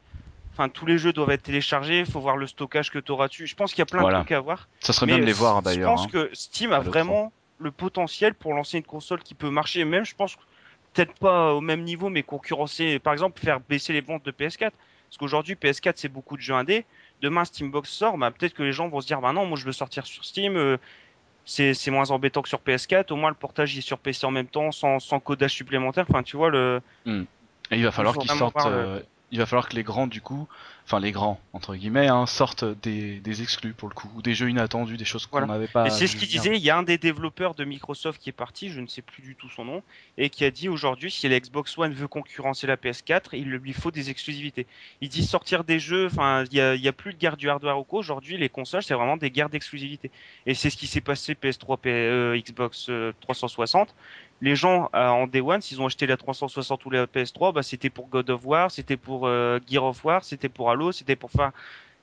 Enfin, tous les jeux doivent être téléchargés. faut voir le stockage que tu auras dessus. Je pense qu'il y a plein Voilà. de trucs à voir. Ça serait bien de les voir Je d'ailleurs. pense hein. que Steam a à l'E3. vraiment le potentiel pour lancer une console qui peut marcher. Même, je pense, peut-être pas au même niveau, mais concurrencer. Par exemple, faire baisser les ventes de PS4. Parce qu'aujourd'hui, PS4, c'est beaucoup de jeux indés. Demain, Steambox sort. Bah, peut-être que les gens vont se dire, bah non, moi, je veux sortir sur Steam. euh, c'est moins embêtant que sur PS4. Au moins, le portage il est sur PC en même temps, sans, sans codage supplémentaire. Enfin, tu vois, le, Et il va falloir qu'ils sortent. euh, Il va falloir que les grands, du coup, enfin les grands entre guillemets, hein, sortent des, des exclus pour le coup, ou des jeux inattendus, des choses qu'on Voilà. n'avait pas. C'est ce qu'il disait, il y a un des développeurs de Microsoft qui est parti, je ne sais plus du tout son nom, et qui a dit aujourd'hui si la Xbox One veut concurrencer la PS4, il lui faut des exclusivités. Il dit sortir des jeux, enfin il y a, plus de guerre du hardware ou quoi, aujourd'hui les consoles c'est vraiment des guerres d'exclusivité. Et c'est ce qui s'est passé PS3, P- euh, Xbox euh, 360. Les gens euh, en Day One, s'ils ont acheté la 360 ou la PS3, bah, c'était pour God of War, c'était pour euh, Gear of War, c'était pour Halo, c'était pour... Enfin,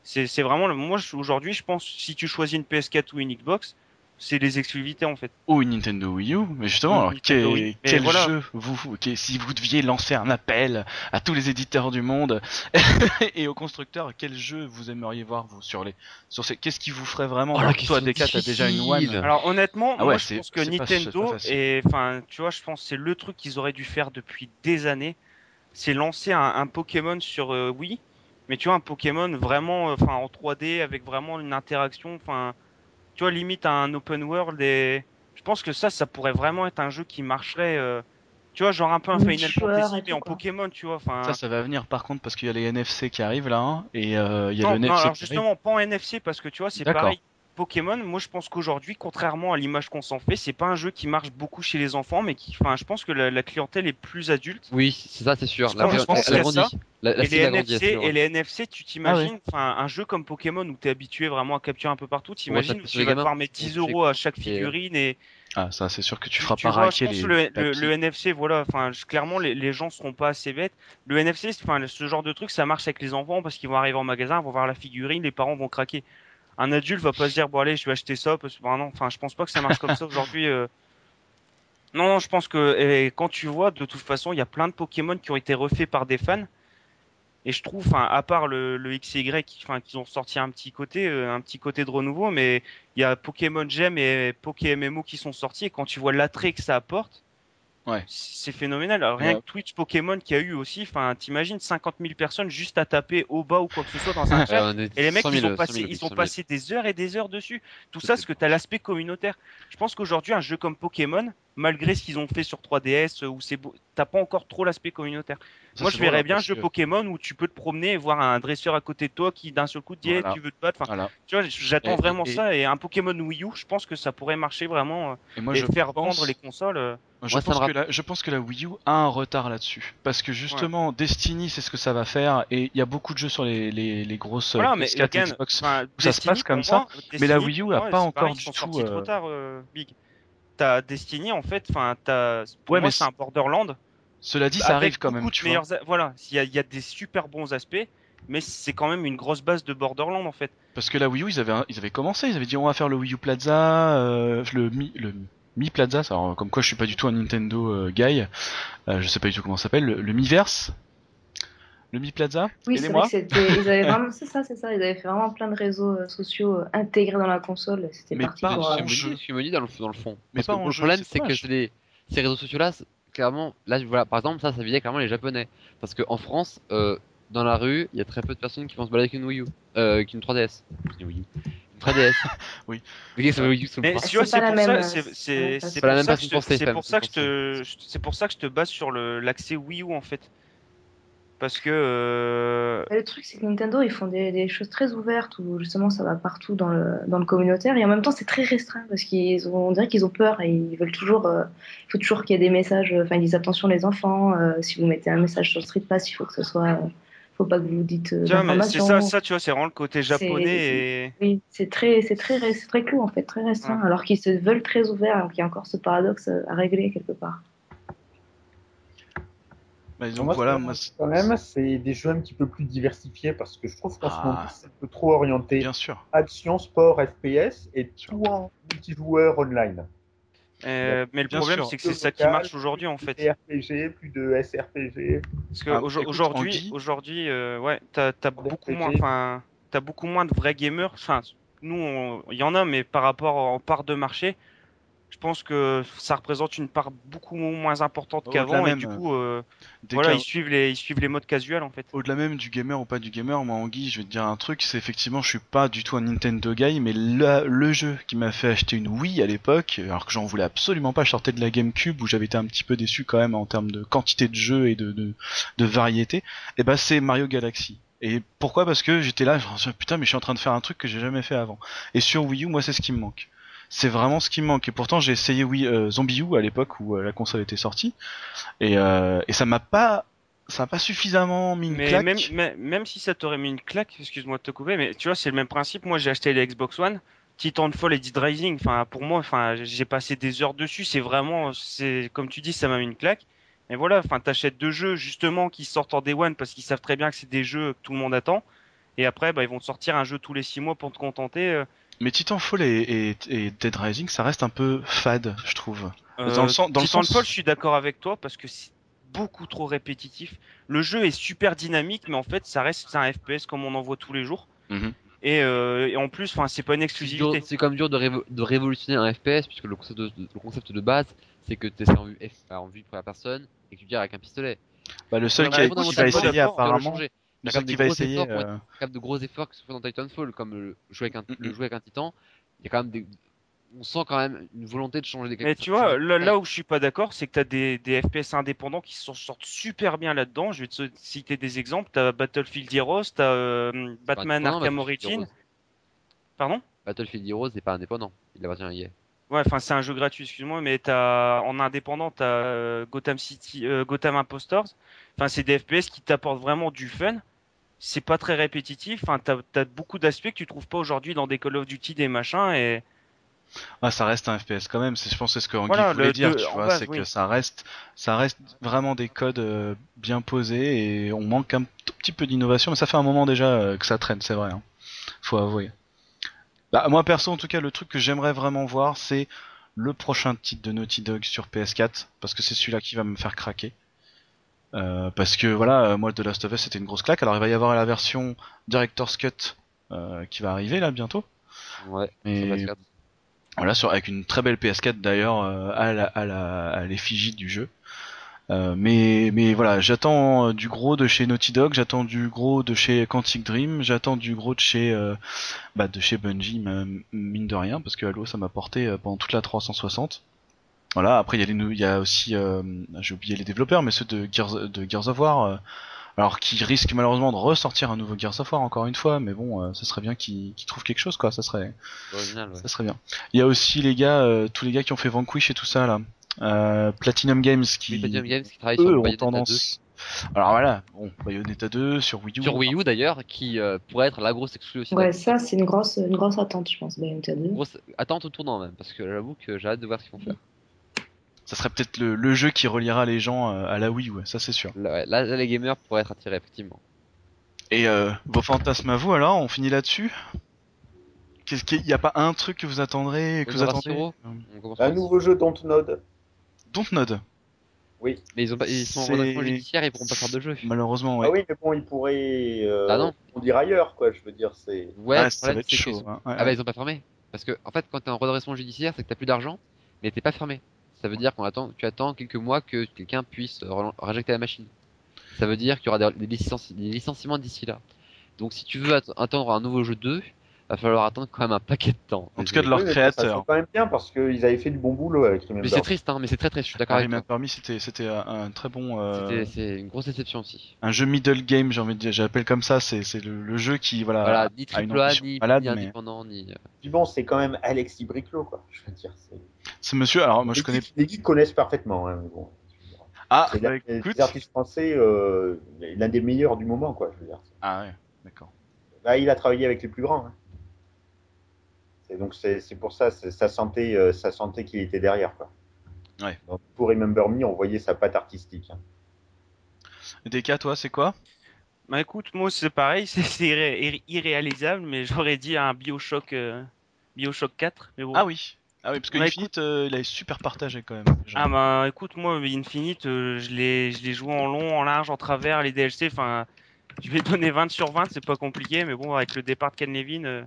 c'est vraiment... le- Moi aujourd'hui je pense si tu choisis une PS4 ou une Xbox, c'est les exclusivités en fait. Ou une Nintendo Wii U, mais justement, alors, quel, Wii. Mais quel voilà. jeu vous, si vous deviez lancer un appel à tous les éditeurs du monde et aux constructeurs, quel jeu vous aimeriez voir vous sur les, sur ces, qu'est-ce qui vous ferait vraiment Oh, Alors, Toi, Deka, t'as déjà une. One. Alors honnêtement, Ah moi je pense que Nintendo pas facile. et enfin tu vois, je pense que c'est le truc qu'ils auraient dû faire depuis des années, c'est lancer un, un Pokémon sur euh, Wii, mais tu vois un Pokémon vraiment euh, enfin en 3D avec vraiment une interaction, enfin tu vois limite un open world et je pense que ça ça pourrait vraiment être un jeu qui marcherait euh, tu vois genre un peu un Final Fantasy mais en quoi. Pokémon, tu vois, Ça, ça va venir par contre parce qu'il y a les NFC qui arrivent là, hein, et euh, il y a non, le non, NFC alors qui arrive. justement pas en NFC parce que tu vois c'est pareil. Pokémon, moi je pense qu'aujourd'hui, contrairement à l'image qu'on s'en fait, c'est pas un jeu qui marche beaucoup chez les enfants, mais qui, enfin, je pense que la, la clientèle est plus adulte. Oui, c'est ça, c'est sûr. La, je pense elle. La, la et, les NFC, c'est sûr. et les NFC, tu t'imagines, enfin, un jeu comme Pokémon où t'es habitué vraiment à capturer un peu partout, t'imagines, sur tu vas devoir mettre 10 euros à chaque figurine et Ah, ça, c'est sûr que tu feras tu pas vois, je raquer pense les. le, le, NFC, voilà, enfin, clairement, les, les gens seront pas assez bêtes. Le NFC, enfin, ce genre de truc, ça marche avec les enfants parce qu'ils vont arriver en magasin, ils vont voir la figurine, les parents vont craquer. Un adulte va pas se dire, bon, allez, je vais acheter ça parce que, bah, non, enfin, je pense pas que ça marche comme ça aujourd'hui. euh. Non, non, je pense que et quand tu vois, de toute façon, il y a plein de Pokémon qui ont été refaits par des fans. Et je trouve, à part le, XY, enfin, qu'ils ont sorti un petit côté, euh, un petit côté de renouveau, mais il y a Pokémon Gem et Pokémon qui sont sortis. Et quand tu vois l'attrait que ça apporte, Ouais. c'est phénoménal. Alors, rien Ouais. que Twitch Pokémon qui a eu aussi, enfin, t'imagines 50 000 personnes juste à taper au bas ou quoi que ce soit dans un chat. Et les mecs, 100 000, ils ont 100 passé, 000, ils 100 ont 000. passé des heures et des heures dessus. Tout ça, parce que t'as l'aspect communautaire. Je pense qu'aujourd'hui, un jeu comme Pokémon, malgré ce qu'ils ont fait sur 3DS, euh, où c'est beau, t'as pas encore trop l'aspect communautaire. Ça, Moi, je verrais bien un jeu que- Pokémon où tu peux te promener et voir un dresseur à côté de toi qui, d'un seul coup, te dit, Voilà. Hey, tu veux te battre? Enfin, Voilà. tu vois, j'attends Et- vraiment et- ça. Et un Pokémon Wii U, je pense que ça pourrait marcher vraiment. euh, Et moi, et je faire pense... vendre les consoles. euh, Je, Moi, pense que la, je pense que la Wii U a un retard là-dessus. Parce que justement, Destiny, c'est ce que ça va faire. Et il y a beaucoup de jeux sur les, les, les grosses Voilà, mais PS4 et again, Xbox. enfin, ça se passe comme ça, moi, mais la Wii U a pas encore du tout, trop tard, euh, Big. T'as Destiny, en fait, enfin, t'as. Pour Ouais, moi, mais c'est un Borderland. Cela dit, ça arrive quand même, tu meilleurs Voilà, il y a, il y a des super bons aspects, mais c'est quand même une grosse base de Borderland, en fait. Parce que la Wii U, ils avaient, ils avaient commencé, ils avaient dit on va faire le Wii U Plaza, euh, le Mi, le Mi Plaza, alors, comme quoi je suis pas du tout un Nintendo euh, guy, euh, je sais pas du tout comment ça s'appelle, le, le Miiverse, le Mi Plaza, Oui, c'est vrai que c'était. Ils avaient vraiment. C'est ça, c'est ça. Ils avaient fait vraiment plein de réseaux euh, sociaux euh, intégrés dans la console. C'était Mais parti pas pour. en euh, Ce que jeu. ce que me dit dans le, dans le fond. Mais Parce pas que en le jeu, problème, c'est que les- ces réseaux sociaux-là, clairement, là, voilà, par exemple, ça, ça visait clairement les Japonais. Parce qu'en France, euh, dans la rue, il y a très peu de personnes qui vont se balader avec une Wii U, euh, avec une 3DS. Une Wii U. Une 3DS. Oui. Oui, c'est Wii U, c'est le Mais point. tu vois, c'est c'est pas pas la même c'est pour c'est ça que pour je te, c'est pour ça que je te base sur le l'accès Wii U en fait. Parce que euh, Le truc, c'est que Nintendo, ils font des, des choses très ouvertes où justement ça va partout dans le, dans le communautaire et en même temps c'est très restreint parce qu'ils ont, on dirait qu'ils ont peur et ils veulent toujours, euh, il faut toujours qu'il y ait des messages, euh, enfin ils disent attention les enfants, euh, si vous mettez un message sur Street Pass, il faut que ce soit, euh, faut pas que vous dites euh, vois, mais c'est ça, ça tu vois, c'est vraiment le côté japonais et Oui, c'est très, c'est très, très clos en fait, très restreint, Ouais. alors qu'ils se veulent très ouverts, alors qu'il y a encore ce paradoxe à régler quelque part. Bah, donc moi, voilà, ce quand même, c'est des jeux un petit peu plus diversifiés parce que je trouve qu'en ce Ah. moment, c'est un peu trop orienté bien sûr. action, sport, FPS et tout en multijoueur online. euh, mais le Bien problème c'est que c'est ça qui marche aujourd'hui en plus fait. de RPG, plus de SRPG. Parce que Ah, aujourd'hui, euh, ouais, t'as Des beaucoup RPG. moins, enfin, t'as beaucoup moins de vrais gamers. Enfin, nous, il y en a, mais par rapport en part de marché, je pense que ça représente une part beaucoup moins importante qu'avant. Et du euh, coup, euh, voilà, ils suivent les, ils suivent les modes casual en fait. Au-delà même du gamer ou pas du gamer, moi Anguille, je vais te dire un truc, c'est effectivement je suis pas du tout un Nintendo guy, mais le, le jeu qui m'a fait acheter une Wii à l'époque, alors que j'en voulais absolument pas, je sortais de la GameCube où j'avais été un petit peu déçu quand même en termes de quantité de jeux et de, de, de variété, et bah c'est Mario Galaxy. Et pourquoi? Parce que j'étais là, je me suis dit, putain mais je suis en train de faire un truc que j'ai jamais fait avant. Et sur Wii U, moi c'est ce qui me manque. C'est vraiment ce qui me manque. Et pourtant j'ai essayé Wii, euh, Zombie U à l'époque où euh, la console était sortie, et, euh, et ça m'a pas ça m'a pas suffisamment mis une Mais claque. même, si ça t'aurait mis une claque, excuse-moi de te couper, mais tu vois, c'est le même principe. Moi, j'ai acheté les Xbox One, Titanfall et Dead Rising. Enfin, pour moi, enfin, j'ai passé des heures dessus. C'est vraiment, c'est comme tu dis, ça m'a mis une claque. Mais voilà, enfin, t'achètes deux jeux justement qui sortent en Day One parce qu'ils savent très bien que c'est des jeux que tout le monde attend. Et après, bah, ils vont te sortir un jeu tous les six mois pour te contenter. Mais Titanfall et, et, et Dead Rising, ça reste un peu fade, je trouve. Euh, Dans le sens- dans le Titanfall, sens- je suis d'accord avec toi parce que c'est beaucoup trop répétitif. Le jeu est super dynamique, mais en fait, ça reste c'est un FPS comme on en voit tous les jours. Mhm. Et, euh, et en plus, enfin, c'est pas une exclusivité. C'est comme dur de, révo- de révolutionner un FPS puisque le concept de, de- le concept de base c'est que tu essaies en vue, en vue première personne et que tu tires avec un pistolet. Bah, le seul qui, a- qui va essayer apparemment, changer. Seul comme qui va essayer, efforts euh, quand même de gros efforts que ce soit dans Titanfall comme le jouer avec un, le jouer avec un titan. Il y a quand même des on sent quand même une volonté de changer des Mais tu vois, là, là où je suis pas d'accord, c'est que t'as des, des FPS indépendants qui s'en sortent super bien là-dedans. Je vais te citer des exemples. T'as Battlefield Heroes, t'as euh, Batman Arkham Origins. Pardon? Battlefield Heroes n'est pas indépendant. Il appartient à EA. Ouais, enfin c'est un jeu gratuit, excuse-moi, mais t'as en indépendant t'as euh, Gotham City, euh, Gotham Impostors. Enfin c'est des FPS qui t'apportent vraiment du fun. C'est pas très répétitif. Enfin t'as as beaucoup d'aspects que tu trouves pas aujourd'hui dans des Call of Duty, des machins et Ah, ça reste un FPS quand même. C'est, je pense, que c'est ce que Anguille Voilà, voulait le- dire. tu vois, c'est oui. que ça reste, ça reste vraiment des codes euh, bien posés et on manque un tout petit peu d'innovation. Mais ça fait un moment déjà euh, que ça traîne, c'est vrai. Hein. Faut avouer. Bah, moi perso, en tout cas, le truc que j'aimerais vraiment voir, c'est le prochain titre de Naughty Dog sur PS4 parce que c'est celui-là qui va me faire craquer. Euh, parce que voilà, euh, moi, The Last of Us, c'était une grosse claque. Alors, il va y avoir la version Director's Cut euh, qui va arriver là bientôt. Ouais. Et voilà, sur, avec une très belle PS4 d'ailleurs euh, à la- à la- à l'effigie du jeu. Euh, mais, mais voilà, j'attends du gros de chez Naughty Dog, j'attends du gros de chez Quantic Dream, j'attends du gros de chez, euh, bah, de chez Bungie, mine de rien, parce que Halo ça m'a porté pendant toute la 360. Voilà, après il y a, les, nou- il y a aussi, euh, j'ai oublié les développeurs, mais ceux de Gears, de Gears of War, euh, alors qui risquent malheureusement de ressortir un nouveau Gears of War encore une fois, mais bon, euh, ça serait bien qu'ils trouvent quelque chose, quoi, ça serait, Original, ouais. ça serait bien. Il y a aussi les gars, euh, tous les gars qui ont fait Vanquish et tout ça là. Euh, Platinum Games qui Oui, Platinum Games qui travaille eux sur ont Bayonetta 2. tendance. Alors voilà, bon, Bayonetta 2 sur Wii U. Sur Wii U d'ailleurs, qui euh, pourrait être la grosse exclue aussi. Ouais, ça, c'est une grosse, une grosse attente, je pense, Bayonetta 2. Grosse attente au tournant même, parce que j'avoue que j'ai hâte de voir ce qu'ils vont faire. Ça serait peut-être le, le jeu qui reliera les gens euh, à la Wii, ouais, ça c'est sûr. Là, les gamers pourraient être attirés effectivement. Et euh, vos fantasmes à vous alors, on finit là-dessus? Qu'est-ce qu'il y a pas un truc que vous attendrez, que vous Honorace attendez? Hero Euh, Un nouveau jeu Dontnod. Dontnod, Oui. Mais ils, ont pas, ils sont en redressement judiciaire, ils pourront pas faire de jeu. malheureusement, ouais. Ah oui, mais bon, il pourrait. Euh, Ah non. On dire ailleurs, quoi. Je veux dire, c'est. Ouais, Ah, ça problème, va être c'est que- chaud. hein, ouais, Ah bah ils ont pas fermé. Parce que en fait quand t'es en redressement judiciaire c'est que t'as plus d'argent mais t'es pas fermé. Ça veut dire qu'on attend, tu attends quelques mois que quelqu'un puisse réinjecter la machine. Ça veut dire qu'il y aura des, des licenci- des licenciements d'ici là. Donc si tu veux att- attendre un nouveau jeu 2, va falloir attendre quand même un paquet de temps. En tout cas, de leur créateur. Ça sent quand même bien parce qu'ils avaient fait du bon boulot avec Remember. Mais c'est triste hein, mais c'est très triste, je suis d'accord Ah, avec Remember toi. Me, c'était c'était un, très bon euh, C'était- C'est une grosse déception aussi. un jeu middle game, j'ai envie de dire, j'appelle comme ça, c'est c'est le, le jeu qui voilà, voilà, ni triple A, ni, malade, ni mais indépendant, ni... euh, Puis bon, c'est quand même Alexis Briclot, quoi. Je veux dire, c'est. c'est monsieur. Alors moi je Les connais. geeks- Les geeks connaissent parfaitement, hein, mais bon. Ah, C'est bah, l'un écoute. des artistes français, euh, l'un des meilleurs du moment, quoi. Je veux dire. Ah ouais, d'accord. Là, il a travaillé avec les plus grands. hein. C'est donc c'est pour ça, c'est- ça sentait, euh, ça sentait qu'il était derrière, quoi. Ouais. Donc, pour Remember Me, on voyait sa patte artistique. hein. DK, toi, c'est quoi? Bah écoute, moi c'est pareil, c'est c'est irré- irré- irréalisable, mais j'aurais dit un Bioshock, euh, Bioshock 4. Mais bon. Ah oui. Ah oui, parce que Ouais, Infinite, euh, il a super partagé quand même. Ah bah écoute, moi Infinite, euh, je l'ai je l'ai joué en long, en large, en travers, les DLC, enfin, je vais donner 20 sur 20, c'est pas compliqué, mais bon, avec le départ de Ken Levine, euh,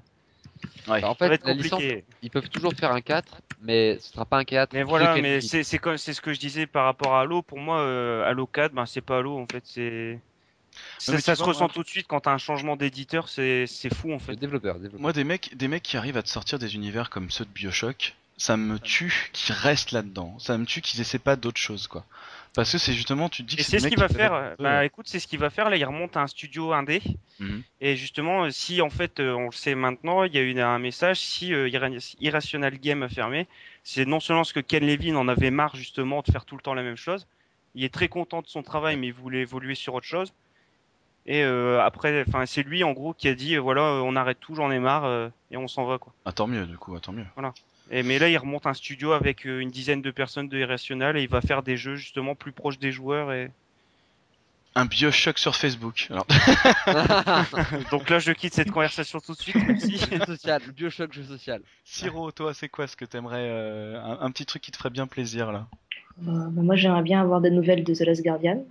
Ouais. Bah, en ça va fait, être la licence, compliqué. ils peuvent toujours faire un 4, mais ce sera pas un 4. Mais voilà, mais c'est c'est comme c'est ce que je disais par rapport à Halo. Pour moi, euh, Halo 4, ben c'est pas Halo en fait, c'est ça, se vois, ressent moi- tout de suite quand t'as un changement d'éditeur, c'est c'est fou en fait. développeur, le développeur. Moi, des mecs, des mecs qui arrivent à te sortir des univers comme ceux de Bioshock, ça me tue qu'ils restent là-dedans. Ça me tue qu'ils essaient pas d'autre chose, quoi. Parce que c'est justement, tu te dis que c'est ce qu'il va qui faire. Bah écoute, c'est ce qu'il va faire. Là, il remonte à un studio indé. Mhm. Et justement, euh, si en fait, euh, on le sait maintenant, il y a eu un message. Si euh, Irra- Irrational Game a fermé, c'est non seulement parce que Ken Levine en avait marre justement de faire tout le temps la même chose. Il est très content de son travail, mais il voulait évoluer sur autre chose. Et euh, après, enfin, c'est lui en gros qui a dit euh, voilà, euh, on arrête tout, j'en ai marre euh, et on s'en va quoi. Ah, tant mieux, du coup, ah, tant mieux. Et mais là, il remonte un studio avec euh, une dizaine de personnes de Irrational et il va faire des jeux justement plus proches des joueurs et Un Bioshock sur Facebook. Alors, Donc là, je quitte cette conversation tout de suite. Merci. jeu social, le Bioshock jeu social. Siro, toi, c'est quoi ce que t'aimerais euh, un, un petit truc qui te ferait bien plaisir là? Euh, bah, moi, j'aimerais bien avoir des nouvelles de The Last Guardian.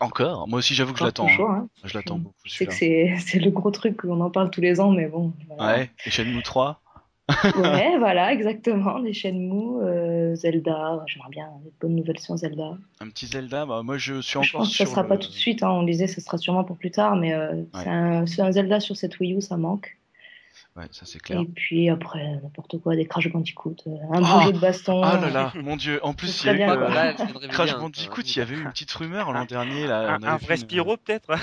Encore? Moi aussi, j'avoue que je l'attends. hein. hein. Je l'attends beaucoup. Je sais que celui-là. c'est c'est le gros truc qu'on en parle tous les ans, mais bon. voilà. Ouais. Et Shenmue 3 Ouais, voilà, exactement. Des Shenmue, euh, Zelda. J'aimerais bien des bonnes nouvelles sur Zelda. Un petit Zelda Bah, moi, je suis Je encore pense que ça sera le- pas tout de suite. hein. On disait que ce sera sûrement pour plus tard, mais euh, c'est un, c'est un Zelda sur cette Wii U, ça manque. Ouais, ça c'est clair. Et puis après, n'importe quoi, des Crash Bandicoot, euh, un Oh bon jeu de baston. Ah là là, mon dieu. En plus, il y a eu bien, euh. Là, Crash Bandicoot, il y avait eu une petite rumeur l'an dernier. Là, Un, vrai une- Spyro, peut-être Ouais,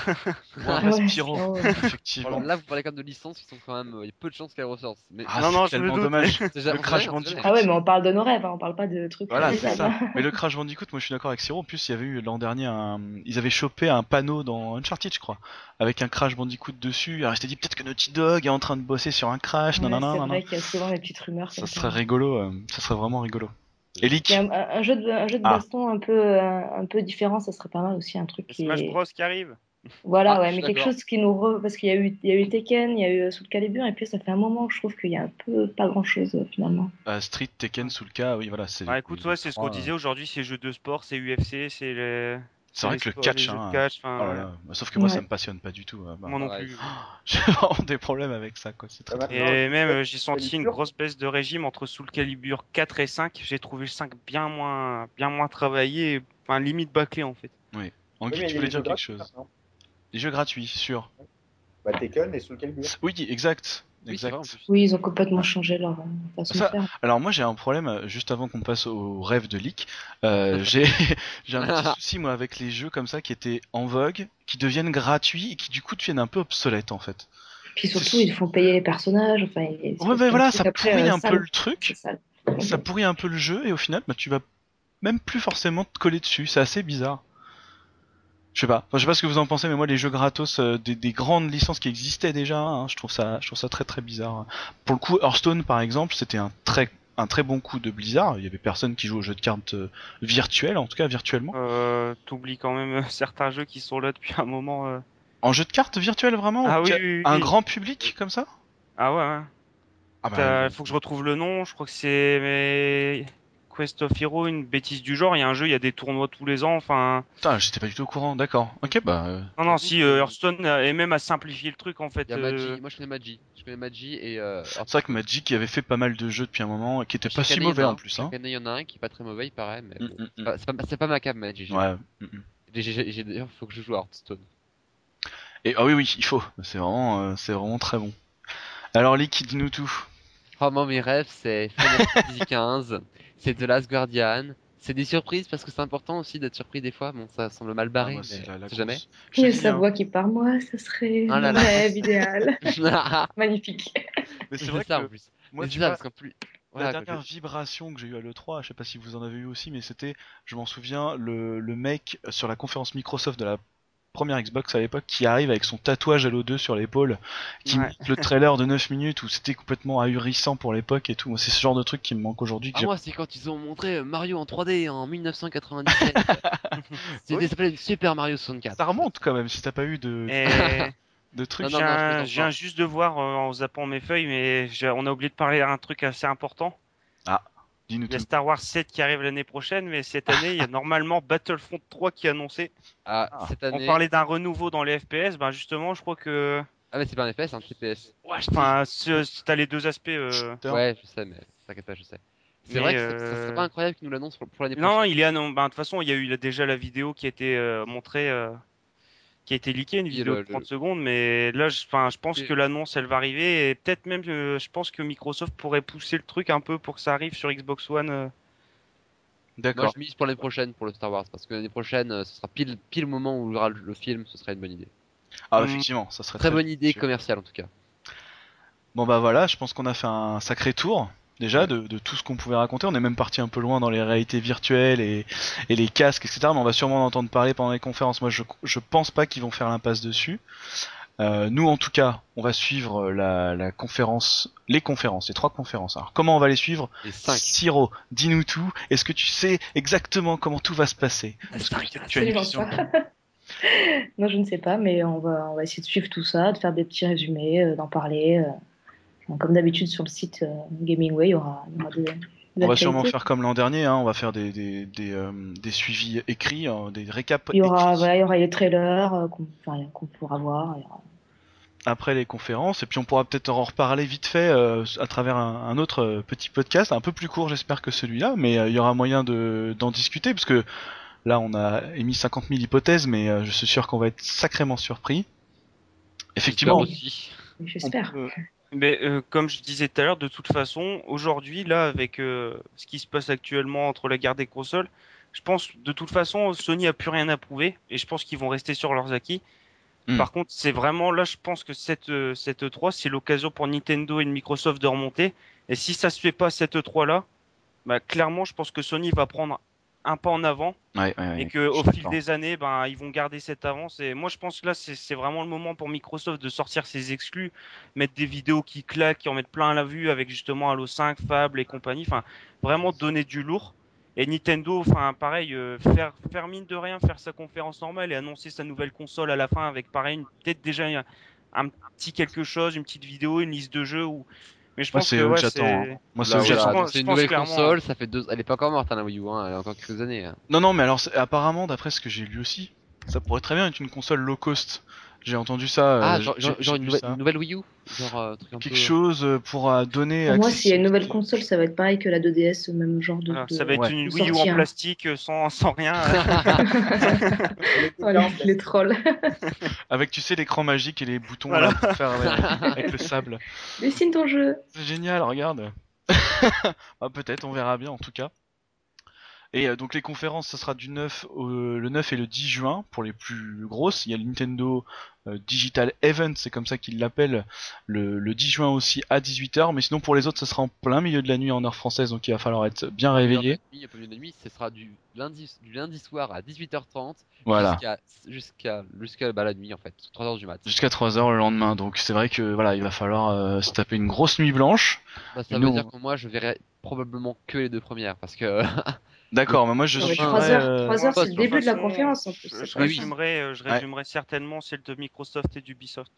un Ouais, vrai Spyro, Spyro. effectivement. Là, vous parlez quand même de licences qui sont quand même. Il y a peu de chances qu'elles ressortent. Mais Ah, Non, non, c'est tellement dommage. le on Crash. Bandicoot. Ah ouais, mais on parle de nos rêves, hein, on parle pas de trucs Voilà, c'est réalisables. ça. Mais le Crash Bandicoot, moi je suis d'accord avec Siro. En plus, il y avait eu l'an dernier, un... ils avaient chopé un panneau dans Uncharted, je crois, avec un Crash Bandicoot dessus. Alors, je t'ai dit peut-être que Naughty Dog est en train de bosser sur un Crash. Ouais, nanana, c'est nanana. vrai qu'il y a souvent des petites rumeurs. Ça serait rigolo. euh, Ça serait vraiment rigolo. A un, un jeu de, un jeu de Ah. baston un peu, un, un peu différent, ça serait pas mal aussi, un truc qui Smash est... Bros qui arrive. Voilà, Ah, ouais, mais quelque chose qui nous... Re... Parce qu'il y, a eu- il y a eu Tekken, il y a eu Soul Calibur, et puis ça fait un moment que je trouve qu'il y a un peu pas grand-chose, euh, finalement. euh, Street, Tekken, Soulka, oui, voilà. c'est Ah, les- écoute, les ouais, c'est ce qu'on disait aujourd'hui, c'est jeux de sport, c'est UFC, c'est les. C'est vrai que le catch, hein. catch, Oh enfin, là là. Bah, Sauf que moi, ça me passionne pas du tout. euh, bah. Moi non Pareil. plus. J'ai vraiment des problèmes avec ça, quoi. C'est très Ah, très- maintenant, Et même, euh, j'ai senti une grosse baisse de régime entre Soul Calibur 4 et 5. J'ai trouvé le 5 bien moins, bien moins travaillé, et, enfin, limite bâclé en fait. Oui, mais il tu voulais des dire jeux quelque gratuits chose. Des jeux gratuits, sûr. Bah, Tekken et Soul Calibur. Oui, exact. Oui, exact. ils ont complètement changé leur euh, façon Ça- de faire. Alors moi j'ai un problème euh, juste avant qu'on passe au rêve de leak. Euh, j'ai un petit souci moi avec les jeux comme ça qui étaient en vogue, qui deviennent gratuits et qui du coup deviennent un peu obsolètes en fait. Puis surtout, ils font payer les personnages, enfin... Ouais voilà, ça après, pourrit euh, un peu le truc, ça pourrit un peu le jeu et au final bah, tu vas même plus forcément te coller dessus. C'est assez bizarre. Je sais pas. Enfin, je sais pas ce que vous en pensez, mais moi les jeux gratos euh, des, des grandes licences qui existaient déjà, hein, je trouve ça, je trouve ça très très bizarre. Pour le coup, Hearthstone par exemple, c'était un très un très bon coup de Blizzard. Il y avait personne qui joue aux jeux de cartes euh, virtuels, en tout cas virtuellement. Euh, T'oublies quand même euh, certains jeux qui sont là depuis un moment. euh. En jeu de cartes virtuel vraiment? Ah oui, Un grand public comme ça? Ah ouais, ouais. Ah bah, Faut que je retrouve le nom. Je crois que c'est mais... Quest of Hero, une bêtise du genre. Il y a un jeu, il y a des tournois tous les ans. Enfin, putain, j'étais pas du tout au courant. D'accord. Ok, bah. euh, non, non, si euh, Hearthstone et même à simplifier le truc en fait. Il y a euh, Magi. Moi, je connais Magi. Je connais Magi et. Euh, C'est vrai que Magic avait fait pas mal de jeux depuis un moment, qui étaient pas si en mauvais en plus. Hein. Il y en a un qui est pas très mauvais, il paraît, mais Mm, bon. mm, C'est mm. pas- C'est pas, pas ma cam, Magi. Ouais. mm, mm. j'ai- D'ailleurs, faut que je joue à Hearthstone. Et ah oui, oui, il faut. C'est vraiment, euh, c'est vraiment très bon. Alors, Lick, dis-nous tout. Oh, moi, mes rêves, c'est Final Fantasy XV, c'est The Last Guardian. C'est des surprises parce que c'est important aussi d'être surpris des fois. Bon, ça semble mal Ah, barré, moi, mais la- la jamais. sa hein. voix qui part, moi, ce serait Ah là mon là. rêve idéal. Magnifique. Mais c'est vrai ça que en plus. moi, tu ça, vois, parce qu'en plus. La Voilà, quoi, dernière vibration que j'ai eue à l'E3, je sais pas si vous en avez eu aussi, mais c'était, je m'en souviens, le, le mec sur la conférence Microsoft de la première Xbox à l'époque qui arrive avec son tatouage Halo 2 sur l'épaule, qui Ouais. montre le trailer de 9 minutes où c'était complètement ahurissant pour l'époque et tout. Moi, c'est ce genre de truc qui me manque aujourd'hui. Ah, moi, c'est quand ils ont montré euh, Mario en 3D en 1997. C'était Oui. ça s'appelait Super Mario 64. Ça remonte quand même si t'as pas eu de, Et de trucs. Non, je non, je viens, juste de voir euh, en zappant mes feuilles, mais on a oublié de parler d'un truc assez important. Dis-nous Il y a. Star Wars 7 qui arrive l'année prochaine, mais cette année, il y a normalement Battlefront 3 qui est annoncé. Ah, Ah. cette On année. parlait d'un renouveau dans les FPS, ben justement, je crois que. Ah, mais c'est pas un FPS, c'est un TPS. Enfin, ce- ce- t'as les deux aspects. euh. Ouais, je sais, mais t'inquiète pas, je sais. C'est vrai que euh, ça serait pas incroyable qu'ils nous l'annoncent pour, pour l'année Non, prochaine. il est annon- ben, de toute façon, il y a eu déjà la vidéo qui a été euh, montrée, euh, qui a été leakée, une vidéo de 30 secondes, mais là, je, enfin, je pense Et- que l'annonce, elle va arriver, et peut-être même, euh, je pense que Microsoft pourrait pousser le truc un peu pour que ça arrive sur Xbox One. euh. Moi, D'accord. je mise pour l'année prochaine pour le Star Wars parce que l'année prochaine, euh, ce sera pile pile le moment où il y aura le, le film, ce serait une bonne idée. Ah, Mm. effectivement, ça serait Très bonne idée sûr. commerciale en tout cas. Bon bah voilà, je pense qu'on a fait un sacré tour déjà de, de tout ce qu'on pouvait raconter. On est même parti un peu loin dans les réalités virtuelles et, et les casques, etc. Mais on va sûrement en entendre parler pendant les conférences. Moi, je, je pense pas qu'ils vont faire l'impasse dessus. Euh, nous, en tout cas, on va suivre la, la conférence, les conférences, les trois conférences. Alors, comment on va les suivre? Et 5. Siro, dis-nous tout. Est-ce que tu sais exactement comment tout va se passer? Parce que tu as une Absolument vision. pas. Non, je ne sais pas, mais on va, on va essayer de suivre tout ça, de faire des petits résumés, euh, d'en parler. euh. Comme d'habitude sur le site euh, Gamingway, il y aura, il y aura des, des On va sûrement faire comme l'an dernier, hein, on va faire des, des, des, euh, des suivis écrits, hein, des récaps Il y aura, voilà, il y aura les trailers euh, qu'on enfin, pourra voir. il y aura- après les conférences, et puis on pourra peut-être en reparler vite fait euh, à travers un, un autre petit podcast, un peu plus court j'espère que celui-là, mais euh, il y aura moyen de d'en discuter, parce que là on a émis 50 000 hypothèses, mais euh, je suis sûr qu'on va être sacrément surpris. Effectivement, J'espère Mais euh, comme je disais tout à l'heure, de toute façon, aujourd'hui, là, avec euh, ce qui se passe actuellement entre la guerre des consoles, je pense de toute façon, Sony a plus rien à prouver et je pense qu'ils vont rester sur leurs acquis. Hmm. Par contre, c'est vraiment là, je pense que cette euh, cette E3, c'est l'occasion pour Nintendo et Microsoft de remonter. Et si ça se fait pas cette E3 là, bah clairement, je pense que Sony va prendre un pas en avant Ouais, ouais, ouais, et que je au suis fil des années, ben ils vont garder cette avance. Et moi, je pense que là, c'est vraiment le moment pour Microsoft de sortir ses exclus, mettre des vidéos qui claquent, qui en mettent plein à la vue avec justement Halo 5, Fable et compagnie. Enfin, vraiment donner du lourd. Et Nintendo, enfin pareil, euh, faire faire mine de rien, faire sa conférence normale et annoncer sa nouvelle console à la fin avec pareil, une- peut-être déjà un, un petit quelque chose, une petite vidéo, une liste de jeux ou. Mais je Moi, pense c'est que j'attends, c'est- hein. Moi, c'est j'attends. c'est je une nouvelle clairement, console, ça fait deux, elle est pas encore morte hein, la Wii U, hein, elle a encore quelques années. hein. Non, non, mais alors c'est- apparemment, d'après ce que j'ai lu aussi, ça pourrait très bien être une console low cost. J'ai entendu ça. euh, Ah, genre, une, nouvelle, ça. une nouvelle Wii U Genre euh, truc un Quelque peu... chose euh, pour euh, donner. Pour moi, s'il y a une nouvelle console, ça va être pareil que la 2DS, le même genre de. ça va être ouais. une Wii U en hein. plastique euh, sans sans rien. Oh, les, les trolls. Avec, tu sais, l'écran magique et les boutons Voilà. là, pour faire euh, avec le sable. Dessine ton jeu. C'est génial, regarde. ah, peut-être, on verra bien en tout cas. Et euh, donc les conférences, ça sera du 9 au, le 9 et le 10 juin pour les plus grosses. Il y a le Nintendo euh, Digital Event, c'est comme ça qu'ils l'appellent, le, le 10 juin aussi à 18h. Mais sinon pour les autres, ça sera en plein milieu de la nuit en heure française, donc il va falloir être bien réveillé. Mieux de nuit, ce sera du lundi, du lundi soir à 18h30 Voilà. jusqu'à jusqu'à jusqu'à bah, la nuit en fait, 3h du mat. Jusqu'à 3h le lendemain. Donc c'est vrai que voilà, il va falloir euh, se taper une grosse nuit blanche. Bah, ça veut nous, dire que moi je verrai probablement que les deux premières parce que D'accord, mais moi je suis. trois heures, euh, heures, c'est le début de la conférence en plus. Je, résumerai, euh, je Ouais. résumerai certainement celle de Microsoft et d'Ubisoft.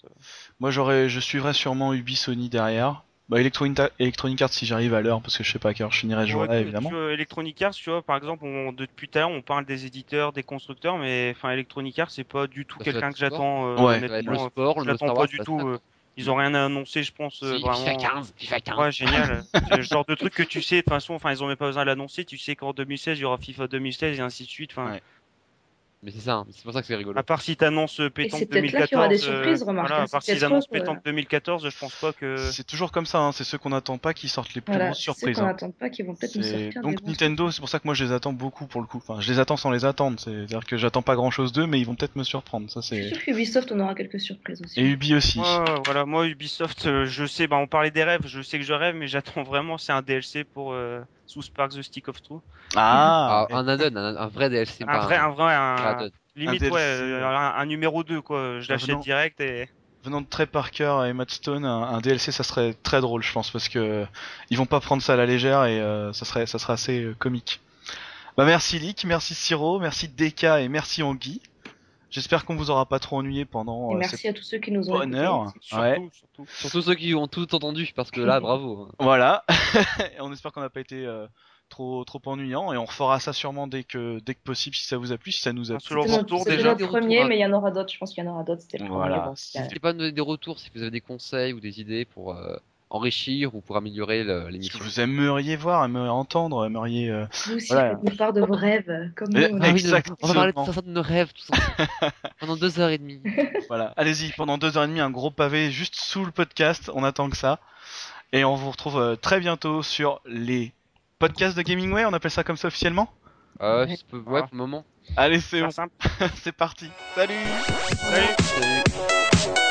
Moi j'aurais, je suivrai sûrement Ubi Sony derrière. Bah Electronic, Electronic Arts si j'arrive à l'heure parce que je sais pas à quelle heure je finirai ce Ouais, jour-là évidemment. Electronic Arts, tu vois, par exemple, on, depuis tout à l'heure, on parle des éditeurs, des constructeurs, mais enfin, Electronic Arts, c'est pas du tout quelqu'un que j'attends. euh, Ouais. le sport, pas du tout. Ils ont rien à annoncer, je pense, euh, Si, vraiment. FIFA 15, FIFA 15. Ouais, génial. c'est le genre de truc que tu sais, de toute façon, enfin, ils ont même pas besoin de l'annoncer. Tu sais qu'en 2016, il y aura FIFA 2016 et ainsi de suite. Enfin, Ouais. Mais c'est ça, hein, c'est pour ça que c'est rigolo. à part si t'annonces euh, Pétanque c'est peut-être 2014. là y aura des euh, surprises, remarque, Voilà, hein, à part annoncent trop, Pétanque 2014, je pense pas que. C'est toujours comme ça, hein, c'est ceux qu'on n'attend pas qui sortent les plus Voilà, grosses c'est ceux surprises. qu'on hein. n'attend pas qui vont peut-être nous sortir. Donc Nintendo, c'est pour ça que moi je les attends beaucoup pour le coup. Enfin, je les attends sans les attendre. C'est-à-dire que j'attends pas grand-chose d'eux, mais ils vont peut-être me surprendre. Ça Je suis c'est. sûr qu'Ubisoft, on aura quelques surprises aussi. Et Ubi aussi. Ouais, voilà, moi Ubisoft, euh, je sais, bah on parlait des rêves, je sais que je rêve, mais j'attends vraiment, c'est un DLC pour euh, Sous Spark The Stick of Truth. Ah. Ah, un add-on, un, un vrai DLC, Un vrai, un vrai, un, add-on. limite ouais, un, un numéro 2 quoi. Je Ah, l'achète venant- direct et Venant de Trey Parker et Matt Stone, un, un DLC ça serait très drôle, je pense, parce que ils vont pas prendre ça à la légère et euh, ça serait, ça serait assez euh, comique. Bah merci Lick, merci Siro, merci Deka et merci Anguille. J'espère qu'on vous aura pas trop ennuyé pendant Et euh, merci cette à tous ceux qui nous ont bonne écoutés. heure. surtout, Ouais. surtout. Surtout ceux qui ont tout entendu, parce que là, bravo. Voilà. On espère qu'on n'a pas été euh, trop trop ennuyant et on refera ça sûrement dès que dès que possible si ça vous a plu, si ça nous a Un plu. C'était déjà. retours, premier, mais il y en aura d'autres. Je pense qu'il y en aura d'autres. C'était le Voilà. N'hésitez pas à nous donner des retours si vous avez des conseils ou des idées pour euh, enrichir ou pour améliorer le- Ce que l'émission. vous aimeriez voir, aimeriez entendre, aimeriez. euh, Vous aussi, Voilà. faites-nous part de vos rêves, comme nous. Eh, on Ah a- oui, Exactement. on va parler de nos rêves ensemble. pendant deux heures et demie. Voilà, allez-y, pendant deux heures et demie, un gros pavé juste sous le podcast, on attend que ça. Et on vous retrouve euh, très bientôt sur les podcasts de Gamingway, on appelle ça comme ça officiellement? Euh, Ouais. ouais, pour le moment. Allez, c'est bon, simple. c'est parti. Salut Salut. Salut.